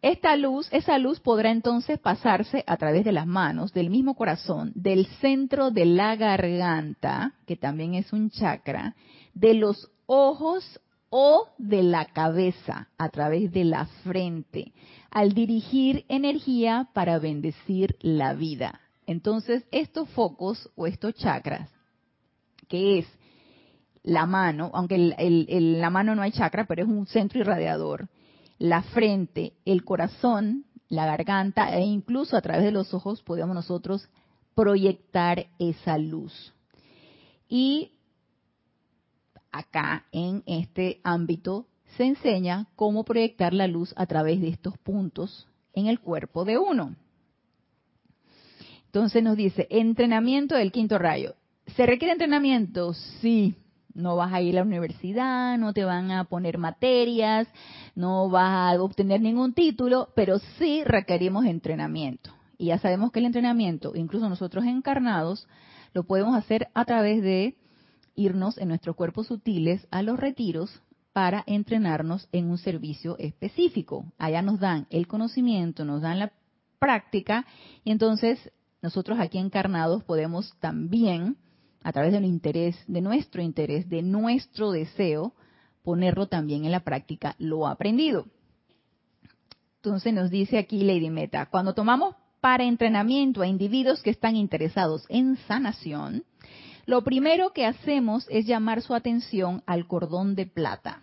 esta luz, esa luz podrá entonces pasarse a través de las manos, del mismo corazón, del centro de la garganta, que también es un chakra, de los ojos o de la cabeza, a través de la frente, al dirigir energía para bendecir la vida. Entonces, estos focos o estos chakras, que es la mano, aunque en la mano no hay chakra, pero es un centro irradiador, la frente, el corazón, la garganta e incluso a través de los ojos podemos nosotros proyectar esa luz. Y acá en este ámbito se enseña cómo proyectar la luz a través de estos puntos en el cuerpo de uno. Entonces nos dice, entrenamiento del quinto rayo. ¿Se requiere entrenamiento? Sí, no vas a ir a la universidad, no te van a poner materias, no vas a obtener ningún título, pero sí requerimos entrenamiento. Y ya sabemos que el entrenamiento, incluso nosotros encarnados, lo podemos hacer a través de irnos en nuestros cuerpos sutiles a los retiros para entrenarnos en un servicio específico. Allá nos dan el conocimiento, nos dan la práctica y entonces nosotros aquí encarnados podemos también a través del interés, de nuestro interés, de nuestro deseo, ponerlo también en la práctica, lo aprendido. Entonces nos dice aquí Lady Meta, cuando tomamos para entrenamiento a individuos que están interesados en sanación, lo primero que hacemos es llamar su atención al cordón de plata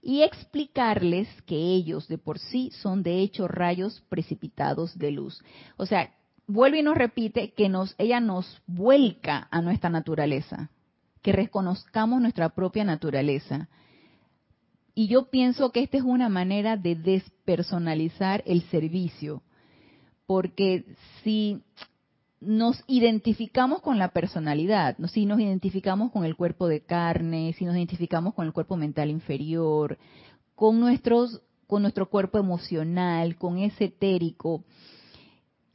y explicarles que ellos de por sí son de hecho rayos precipitados de luz. O sea, vuelve y nos repite que nos, ella nos vuelca a nuestra naturaleza, que reconozcamos nuestra propia naturaleza. Y yo pienso que esta es una manera de despersonalizar el servicio, porque si nos identificamos con la personalidad, si nos identificamos con el cuerpo de carne, si nos identificamos con el cuerpo mental inferior, con nuestros con nuestro cuerpo emocional, con ese etérico,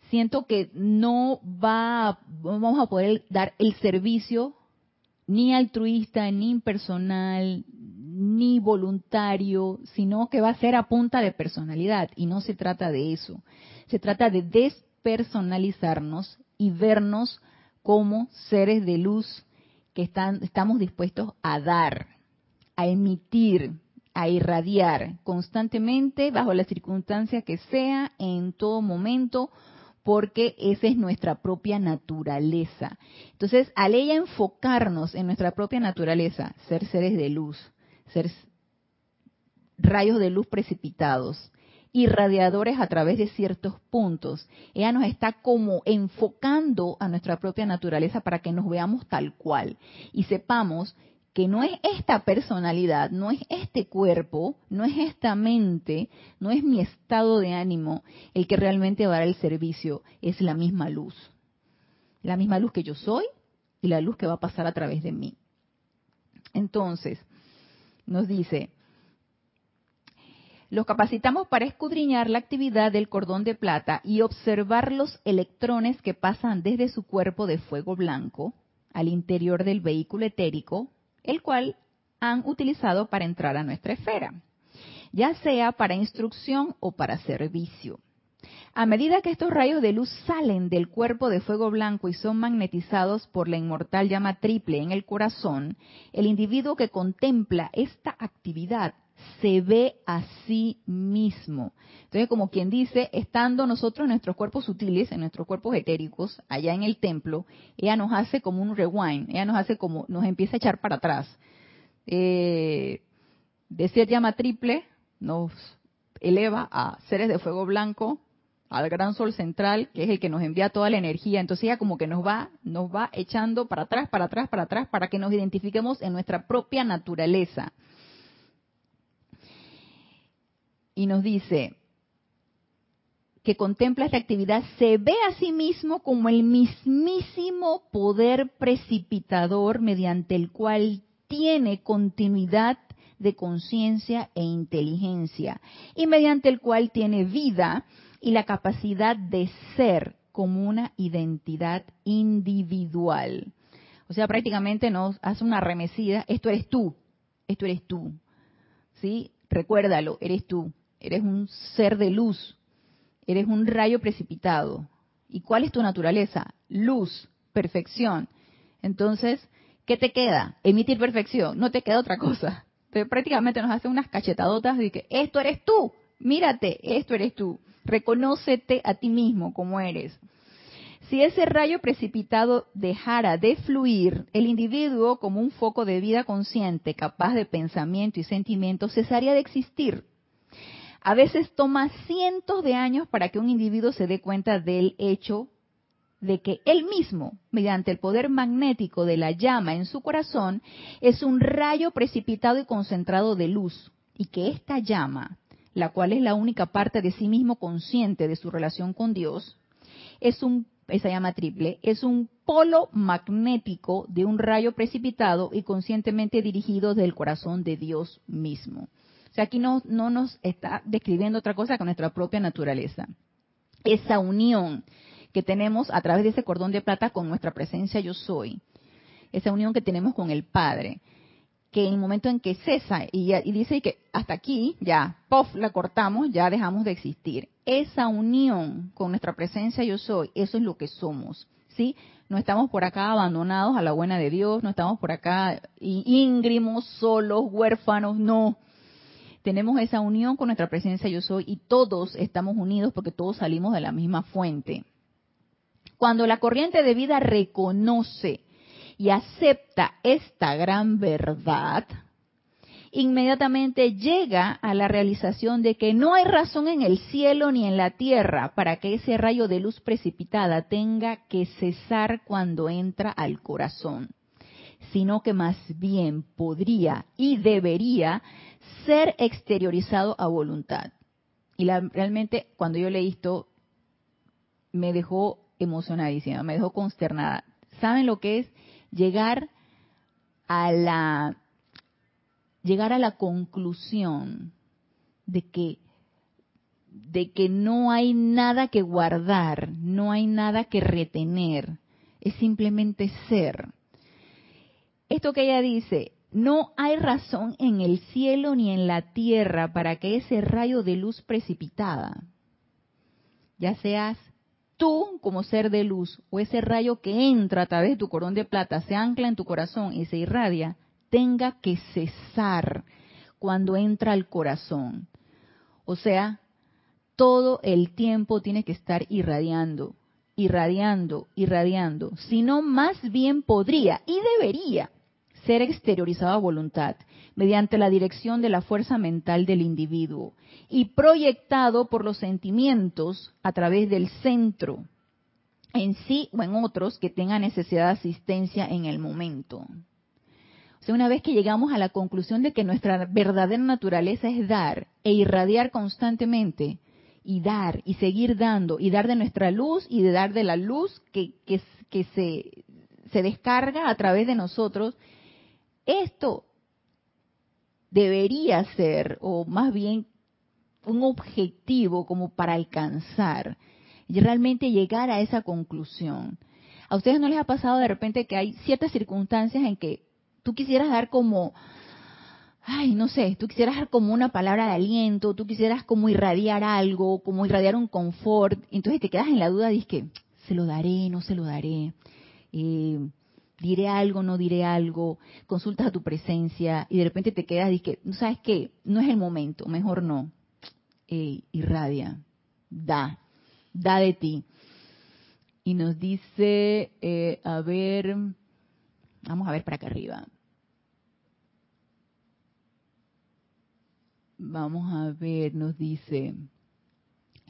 siento que no va, vamos a poder dar el servicio ni altruista, ni impersonal, ni voluntario, sino que va a ser a punta de personalidad. Y no se trata de eso. Se trata de despersonalizarnos y vernos como seres de luz que están, estamos dispuestos a dar, a emitir, a irradiar constantemente, bajo la circunstancia que sea, en todo momento, porque esa es nuestra propia naturaleza. Entonces, al ella enfocarnos en nuestra propia naturaleza, ser seres de luz, ser rayos de luz precipitados, irradiadores a través de ciertos puntos, ella nos está como enfocando a nuestra propia naturaleza para que nos veamos tal cual y sepamos que no es esta personalidad, no es este cuerpo, no es esta mente, no es mi estado de ánimo el que realmente va a dar el servicio, es la misma luz. La misma luz que yo soy y la luz que va a pasar a través de mí. Entonces, nos dice, los capacitamos para escudriñar la actividad del cordón de plata y observar los electrones que pasan desde su cuerpo de fuego blanco al interior del vehículo etérico el cual han utilizado para entrar a nuestra esfera, ya sea para instrucción o para servicio. A medida que estos rayos de luz salen del cuerpo de fuego blanco y son magnetizados por la inmortal llama triple en el corazón, el individuo que contempla esta actividad se ve a sí mismo. Entonces, como quien dice, estando nosotros en nuestros cuerpos sutiles, en nuestros cuerpos etéricos, allá en el templo, ella nos hace como un rewind, ella nos hace como, nos empieza a echar para atrás. Eh, de llama triple, nos eleva a seres de fuego blanco, al gran sol central, que es el que nos envía toda la energía. Entonces ella como que nos va, nos va echando para atrás, para atrás, para atrás, para que nos identifiquemos en nuestra propia naturaleza. Y nos dice que contempla esta actividad se ve a sí mismo como el mismísimo poder precipitador mediante el cual tiene continuidad de conciencia e inteligencia y mediante el cual tiene vida y la capacidad de ser como una identidad individual. O sea, prácticamente nos hace una remesida, esto eres tú, esto eres tú. ¿Sí? Recuérdalo, eres tú eres un ser de luz, eres un rayo precipitado. ¿Y cuál es tu naturaleza? Luz, perfección. Entonces, ¿qué te queda? Emitir perfección, no te queda otra cosa. Pero prácticamente nos hace unas cachetadotas de que esto eres tú, mírate, esto eres tú. Reconócete a ti mismo como eres. Si ese rayo precipitado dejara de fluir, el individuo, como un foco de vida consciente, capaz de pensamiento y sentimiento, cesaría de existir a veces toma cientos de años para que un individuo se dé cuenta del hecho de que él mismo, mediante el poder magnético de la llama en su corazón, es un rayo precipitado y concentrado de luz, y que esta llama, la cual es la única parte de sí mismo consciente de su relación con Dios, es un esa llama triple, es un polo magnético de un rayo precipitado y conscientemente dirigido del corazón de Dios mismo. O sea, aquí no, no nos está describiendo otra cosa que nuestra propia naturaleza. Esa unión que tenemos a través de ese cordón de plata con nuestra presencia yo soy. Esa unión que tenemos con el Padre. Que en el momento en que cesa y, y dice que hasta aquí, ya, pof, la cortamos, ya dejamos de existir. Esa unión con nuestra presencia yo soy, eso es lo que somos. ¿Sí? No estamos por acá abandonados a la buena de Dios, no estamos por acá íngrimos, solos, huérfanos, no tenemos esa unión con nuestra presencia yo soy y todos estamos unidos porque todos salimos de la misma fuente. Cuando la corriente de vida reconoce y acepta esta gran verdad, inmediatamente llega a la realización de que no hay razón en el cielo ni en la tierra para que ese rayo de luz precipitada tenga que cesar cuando entra al corazón, sino que más bien podría y debería ser exteriorizado a voluntad. Y realmente cuando yo leí esto, me dejó emocionadísima, me dejó consternada. ¿Saben lo que es llegar a la llegar a la conclusión de que de que no hay nada que guardar, no hay nada que retener, es simplemente ser. Esto que ella dice, no hay razón en el cielo ni en la tierra para que ese rayo de luz precipitada, ya seas tú como ser de luz o ese rayo que entra a través de tu corón de plata, se ancla en tu corazón y se irradia, tenga que cesar cuando entra al corazón. O sea, todo el tiempo tiene que estar irradiando, irradiando, irradiando, sino más bien podría y debería ser exteriorizado a voluntad mediante la dirección de la fuerza mental del individuo y proyectado por los sentimientos a través del centro en sí o en otros que tengan necesidad de asistencia en el momento. O sea, una vez que llegamos a la conclusión de que nuestra verdadera naturaleza es dar e irradiar constantemente, y dar y seguir dando y dar de nuestra luz y de dar de la luz que, se, se descarga a través de nosotros, esto debería ser, o más bien un objetivo como para alcanzar y realmente llegar a esa conclusión. ¿A ustedes no les ha pasado de repente que hay ciertas circunstancias en que tú quisieras dar como ay, no sé, tú quisieras dar como una palabra de aliento, tú quisieras como irradiar algo, como irradiar un confort, entonces te quedas en la duda, dices que se lo daré, no se lo daré, eh, diré algo, no diré algo, consultas a tu presencia y de repente te quedas, dices que, sabes qué, no es el momento, mejor no, eh, irradia, da, da de ti. Y nos dice, eh, a ver, vamos a ver para acá arriba. Vamos a ver, nos dice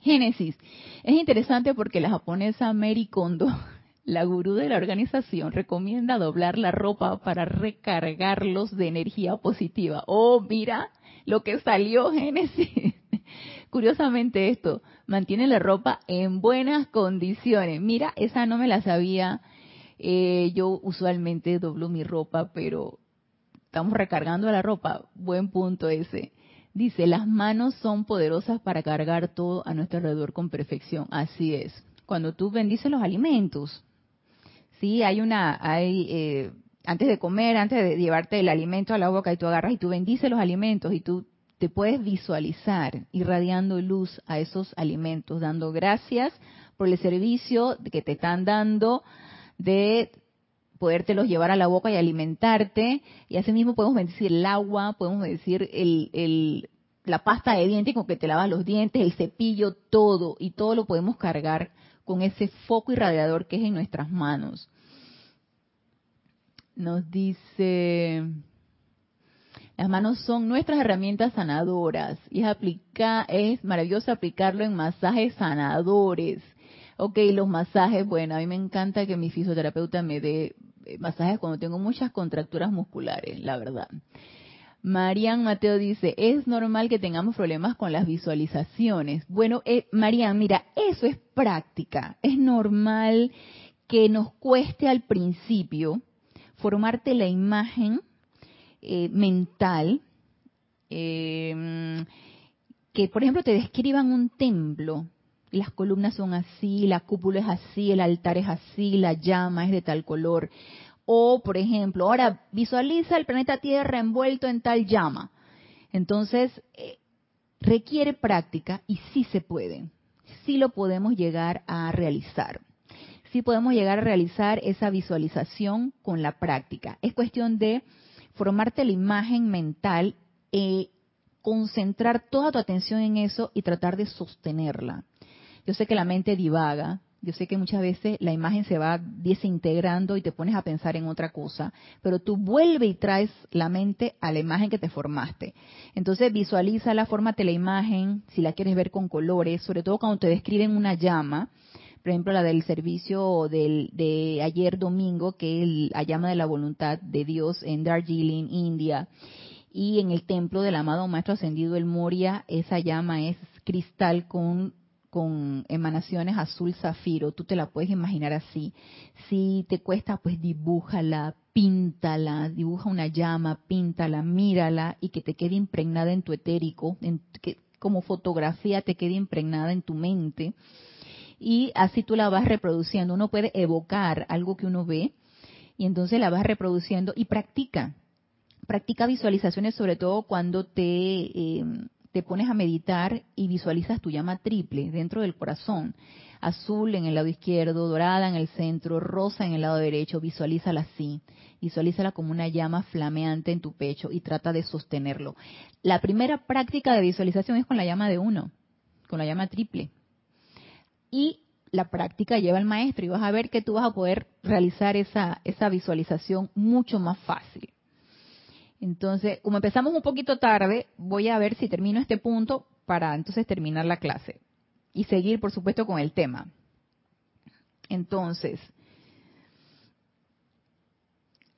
Génesis. Es interesante porque la japonesa Mary Kondo, la gurú de la organización, recomienda doblar la ropa para recargarlos de energía positiva. Oh, mira lo que salió Génesis. Curiosamente esto, mantiene la ropa en buenas condiciones. Mira, esa no me la sabía. Eh, yo usualmente doblo mi ropa, pero estamos recargando la ropa. Buen punto ese. Dice, las manos son poderosas para cargar todo a nuestro alrededor con perfección. Así es. Cuando tú bendices los alimentos, sí, hay una, hay, eh, antes de comer, antes de llevarte el alimento a la boca y tú agarras y tú bendices los alimentos y tú te puedes visualizar irradiando luz a esos alimentos, dando gracias por el servicio que te están dando de podértelos llevar a la boca y alimentarte. Y así mismo podemos decir el agua, podemos decir el, la pasta de dientes con que te lavas los dientes, el cepillo, todo. Y todo lo podemos cargar con ese foco irradiador que es en nuestras manos. Nos dice, las manos son nuestras herramientas sanadoras y es, aplica, es maravilloso aplicarlo en masajes sanadores. Ok, los masajes, bueno, a mí me encanta que mi fisioterapeuta me dé eh, masajes cuando tengo muchas contracturas musculares, la verdad. Marian Mateo dice, es normal que tengamos problemas con las visualizaciones. Bueno, eh, Marian, mira, eso es práctica. Es normal que nos cueste al principio formarte la imagen eh, mental, eh, que por ejemplo te describan un templo, las columnas son así, la cúpula es así, el altar es así, la llama es de tal color. O, por ejemplo, ahora visualiza el planeta Tierra envuelto en tal llama. Entonces, eh, requiere práctica y sí se puede. Sí lo podemos llegar a realizar. Sí podemos llegar a realizar esa visualización con la práctica. Es cuestión de formarte la imagen mental, eh, concentrar toda tu atención en eso y tratar de sostenerla. Yo sé que la mente divaga, yo sé que muchas veces la imagen se va desintegrando y te pones a pensar en otra cosa, pero tú vuelve y traes la mente a la imagen que te formaste. Entonces visualiza la fórmate la imagen, si la quieres ver con colores, sobre todo cuando te describen una llama, por ejemplo la del servicio del, de ayer domingo, que es la llama de la voluntad de Dios en Darjeeling, India, y en el templo del amado Maestro Ascendido el Moria, esa llama es cristal con con emanaciones azul zafiro, tú te la puedes imaginar así. Si te cuesta, pues dibújala, píntala, dibuja una llama, píntala, mírala y que te quede impregnada en tu etérico, en, que como fotografía te quede impregnada en tu mente y así tú la vas reproduciendo. Uno puede evocar algo que uno ve y entonces la vas reproduciendo y practica. Practica visualizaciones sobre todo cuando te, eh, te pones a meditar y visualizas tu llama triple dentro del corazón azul en el lado izquierdo, dorada en el centro, rosa en el lado derecho, visualízala así. Visualízala como una llama flameante en tu pecho y trata de sostenerlo. La primera práctica de visualización es con la llama de uno, con la llama triple. Y la práctica lleva al maestro y vas a ver que tú vas a poder realizar esa, esa visualización mucho más fácil. Entonces, como empezamos un poquito tarde, voy a ver si termino este punto para entonces terminar la clase y seguir, por supuesto, con el tema. Entonces,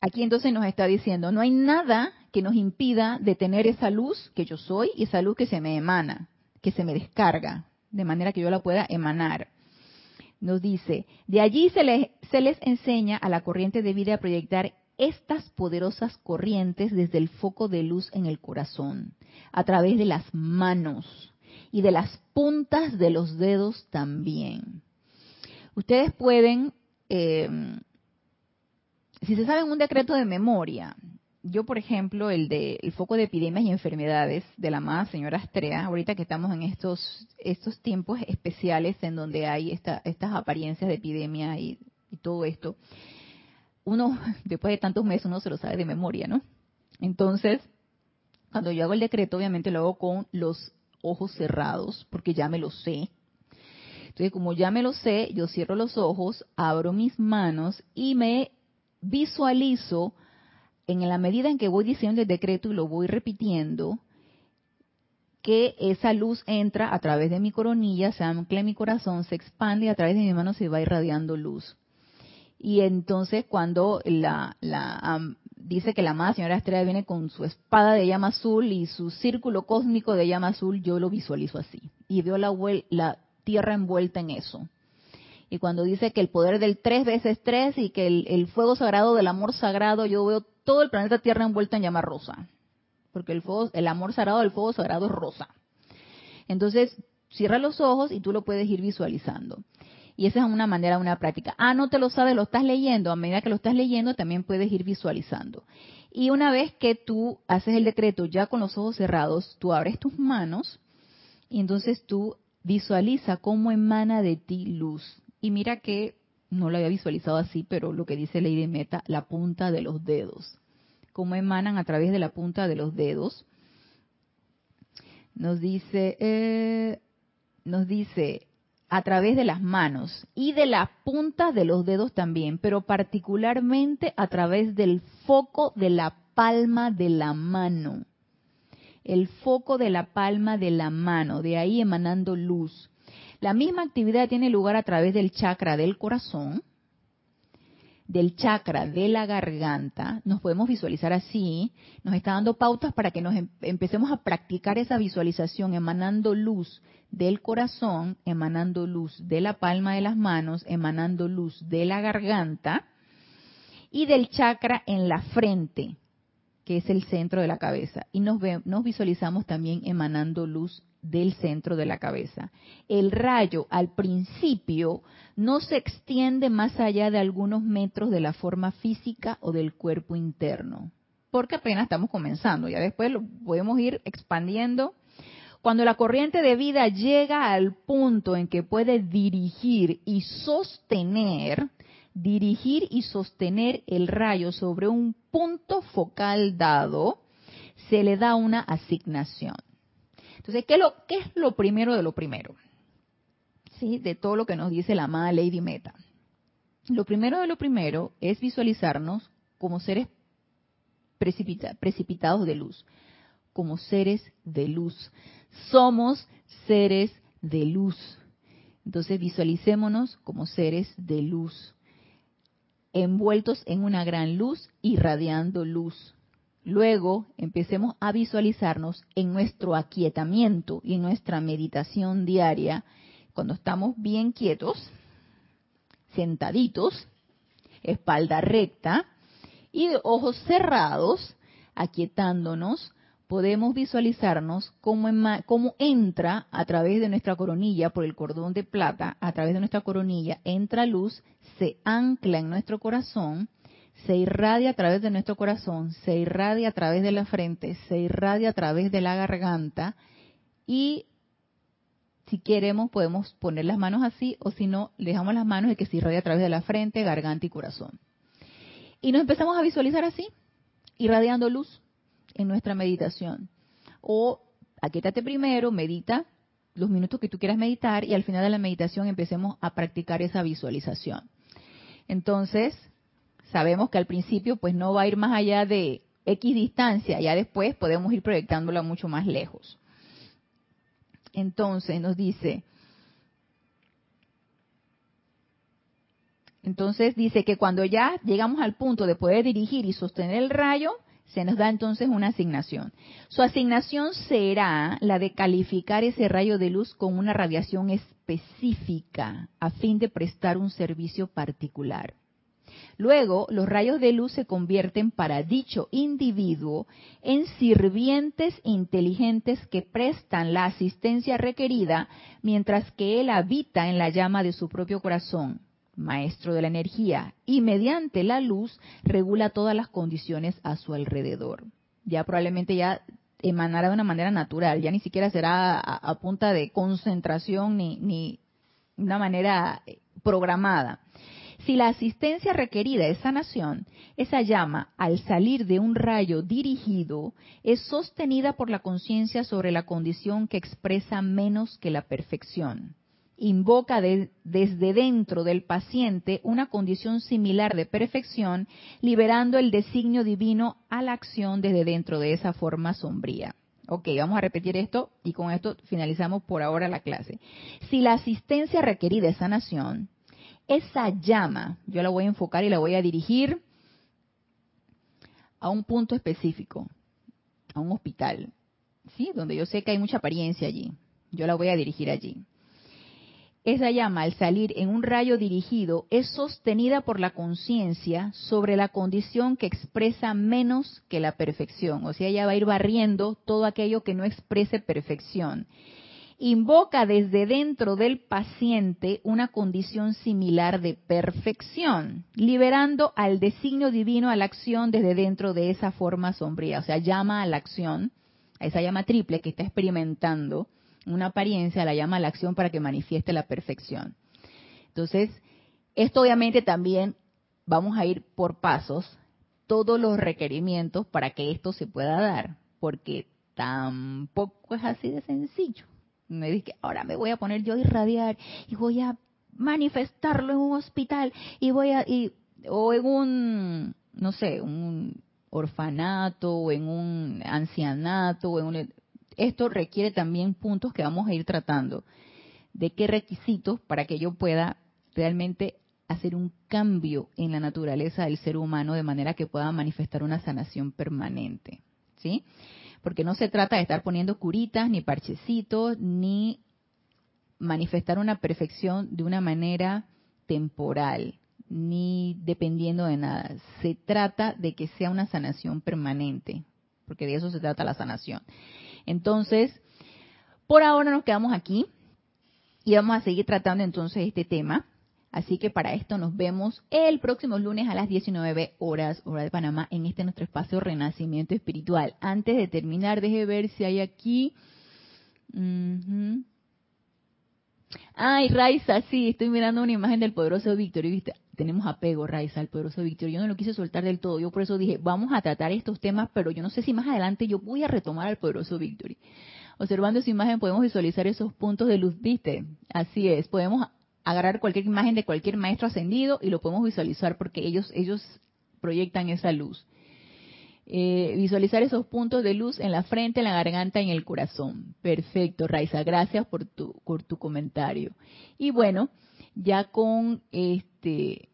aquí entonces nos está diciendo, no hay nada que nos impida de tener esa luz que yo soy y esa luz que se me emana, que se me descarga, de manera que yo la pueda emanar. Nos dice, de allí se les, se les enseña a la corriente de vida a proyectar estas poderosas corrientes desde el foco de luz en el corazón, a través de las manos, y de las puntas de los dedos también. Ustedes pueden, eh, si se saben un decreto de memoria, yo por ejemplo, el de el foco de epidemias y enfermedades de la amada señora Astrea, ahorita que estamos en estos, estos tiempos especiales en donde hay esta, estas apariencias de epidemia y, y todo esto, uno, después de tantos meses, uno se lo sabe de memoria, ¿no? Entonces, cuando yo hago el decreto, obviamente lo hago con los ojos cerrados, porque ya me lo sé. Entonces, como ya me lo sé, yo cierro los ojos, abro mis manos y me visualizo en la medida en que voy diciendo el decreto y lo voy repitiendo, que esa luz entra a través de mi coronilla, se ancla en mi corazón, se expande y a través de mi mano se va irradiando luz. Y entonces cuando la, la dice que la amada señora Estrella viene con su espada de llama azul y su círculo cósmico de llama azul, yo lo visualizo así. Y veo la, la tierra envuelta en eso. Y cuando dice que el poder del tres veces tres y que el, fuego sagrado del amor sagrado, yo veo todo el planeta Tierra envuelta en llama rosa. Porque el, fuego, el amor sagrado del fuego sagrado es rosa. Entonces, cierra los ojos y tú lo puedes ir visualizando. Y esa es una manera, una práctica. Ah, no te lo sabes, lo estás leyendo. A medida que lo estás leyendo, también puedes ir visualizando. Y una vez que tú haces el decreto ya con los ojos cerrados, tú abres tus manos y entonces tú visualiza cómo emana de ti luz. Y mira que no lo había visualizado así, pero lo que dice Lady Meta, la punta de los dedos. Cómo emanan a través de la punta de los dedos. Nos dice, eh, nos dice, a través de las manos y de las puntas de los dedos también, pero particularmente a través del foco de la palma de la mano. El foco de la palma de la mano, de ahí emanando luz. La misma actividad tiene lugar a través del chakra del corazón, del chakra de la garganta, nos podemos visualizar así, nos está dando pautas para que nos em-, empecemos a practicar esa visualización emanando luz del corazón, emanando luz de la palma de las manos, emanando luz de la garganta y del chakra en la frente, que es el centro de la cabeza. Y nos, nos visualizamos también emanando luz del centro de la cabeza. El rayo al principio no se extiende más allá de algunos metros de la forma física o del cuerpo interno, porque apenas estamos comenzando, ya después lo podemos ir expandiendo. Cuando la corriente de vida llega al punto en que puede dirigir y sostener, dirigir y sostener el rayo sobre un punto focal dado, se le da una asignación. Entonces, ¿qué es lo, primero de lo primero? ¿Sí? De todo lo que nos dice la amada Lady Meta. Lo primero de lo primero es visualizarnos como seres precipitados de luz, como seres de luz. Somos seres de luz. Entonces visualicémonos como seres de luz, envueltos en una gran luz, irradiando luz. Luego empecemos a visualizarnos en nuestro aquietamiento y nuestra meditación diaria, cuando estamos bien quietos, sentaditos, espalda recta, Y ojos cerrados, aquietándonos, podemos visualizarnos cómo, cómo, entra a través de nuestra coronilla, por el cordón de plata, a través de nuestra coronilla, entra luz, se ancla en nuestro corazón, se irradia a través de nuestro corazón, se irradia a través de la frente, se irradia a través de la garganta y si queremos podemos poner las manos así o si no, dejamos las manos de que se irradia a través de la frente, garganta y corazón. Y nos empezamos a visualizar así, irradiando luz en nuestra meditación. O aquíétate primero, medita los minutos que tú quieras meditar y al final de la meditación empecemos a practicar esa visualización. Entonces, sabemos que al principio pues no va a ir más allá de X distancia, ya después podemos ir proyectándola mucho más lejos. Entonces nos dice, entonces dice que cuando ya llegamos al punto de poder dirigir y sostener el rayo, se nos da entonces una asignación. Su asignación será la de calificar ese rayo de luz con una radiación específica a fin de prestar un servicio particular. Luego, los rayos de luz se convierten para dicho individuo en sirvientes inteligentes que prestan la asistencia requerida mientras que él habita en la llama de su propio corazón, maestro de la energía, y mediante la luz regula todas las condiciones a su alrededor. Ya probablemente ya emanará de una manera natural, ya ni siquiera será a, punta de concentración ni, ni una manera eh, programada. Si la asistencia requerida es sanación, esa llama, al salir de un rayo dirigido, es sostenida por la conciencia sobre la condición que expresa menos que la perfección invoca desde dentro del paciente una condición similar de perfección, liberando el designio divino a la acción desde dentro de esa forma sombría. Ok, vamos a repetir esto y con esto finalizamos por ahora la clase. Si la asistencia requerida es sanación, esa llama, yo la voy a enfocar y la voy a dirigir a un punto específico, a un hospital, ¿sí? Donde yo sé que hay mucha apariencia allí. Yo la voy a dirigir allí. Esa llama, al salir en un rayo dirigido, es sostenida por la conciencia sobre la condición que expresa menos que la perfección. O sea, ella va a ir barriendo todo aquello que no exprese perfección. Invoca desde dentro del paciente una condición similar de perfección, liberando al designio divino a la acción desde dentro de esa forma sombría. O sea, llama a la acción, a esa llama triple que está experimentando una apariencia, la llama a la acción para que manifieste la perfección. Entonces, esto obviamente también vamos a ir por pasos, todos los requerimientos para que esto se pueda dar, porque tampoco es así de sencillo. Me dice ahora me voy a poner yo a irradiar y voy a manifestarlo en un hospital y voy a y, o en un no sé, un orfanato o en un ancianato o en un esto requiere también puntos que vamos a ir tratando. De qué requisitos para que yo pueda realmente hacer un cambio en la naturaleza del ser humano de manera que pueda manifestar una sanación permanente. ¿Sí? Porque no se trata de estar poniendo curitas, ni parchecitos, ni manifestar una perfección de una manera temporal, ni dependiendo de nada. Se trata de que sea una sanación permanente, porque de eso se trata la sanación. Entonces, por ahora nos quedamos aquí y vamos a seguir tratando entonces este tema. Así que para esto nos vemos el próximo lunes a las 19 horas, hora de Panamá, en este nuestro espacio Renacimiento Espiritual. Antes de terminar, deje ver si hay aquí. Ay, Raiza, sí, estoy mirando una imagen del poderoso Víctor viste, tenemos apego, Raiza, al poderoso Víctor. Yo no lo quise soltar del todo, yo por eso dije, vamos a tratar estos temas, pero yo no sé si más adelante yo voy a retomar al poderoso Víctor. Observando esa imagen podemos visualizar esos puntos de luz, ¿viste? Así es, podemos agarrar cualquier imagen de cualquier maestro ascendido y lo podemos visualizar porque ellos, ellos proyectan esa luz. Eh, visualizar esos puntos de luz en la frente, en la garganta y en el corazón. Perfecto, Raiza, gracias por tu, por tu comentario. Y bueno, ya con este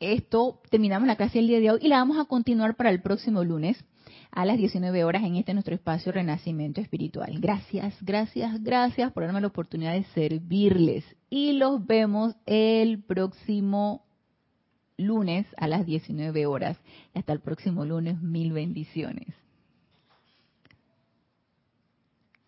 esto terminamos la clase del día de hoy y la vamos a continuar para el próximo lunes a las 19 horas en este nuestro espacio Renacimiento Espiritual. Gracias, gracias, gracias por darme la oportunidad de servirles y los vemos el próximo lunes a las 19 horas. Hasta el próximo lunes, mil bendiciones.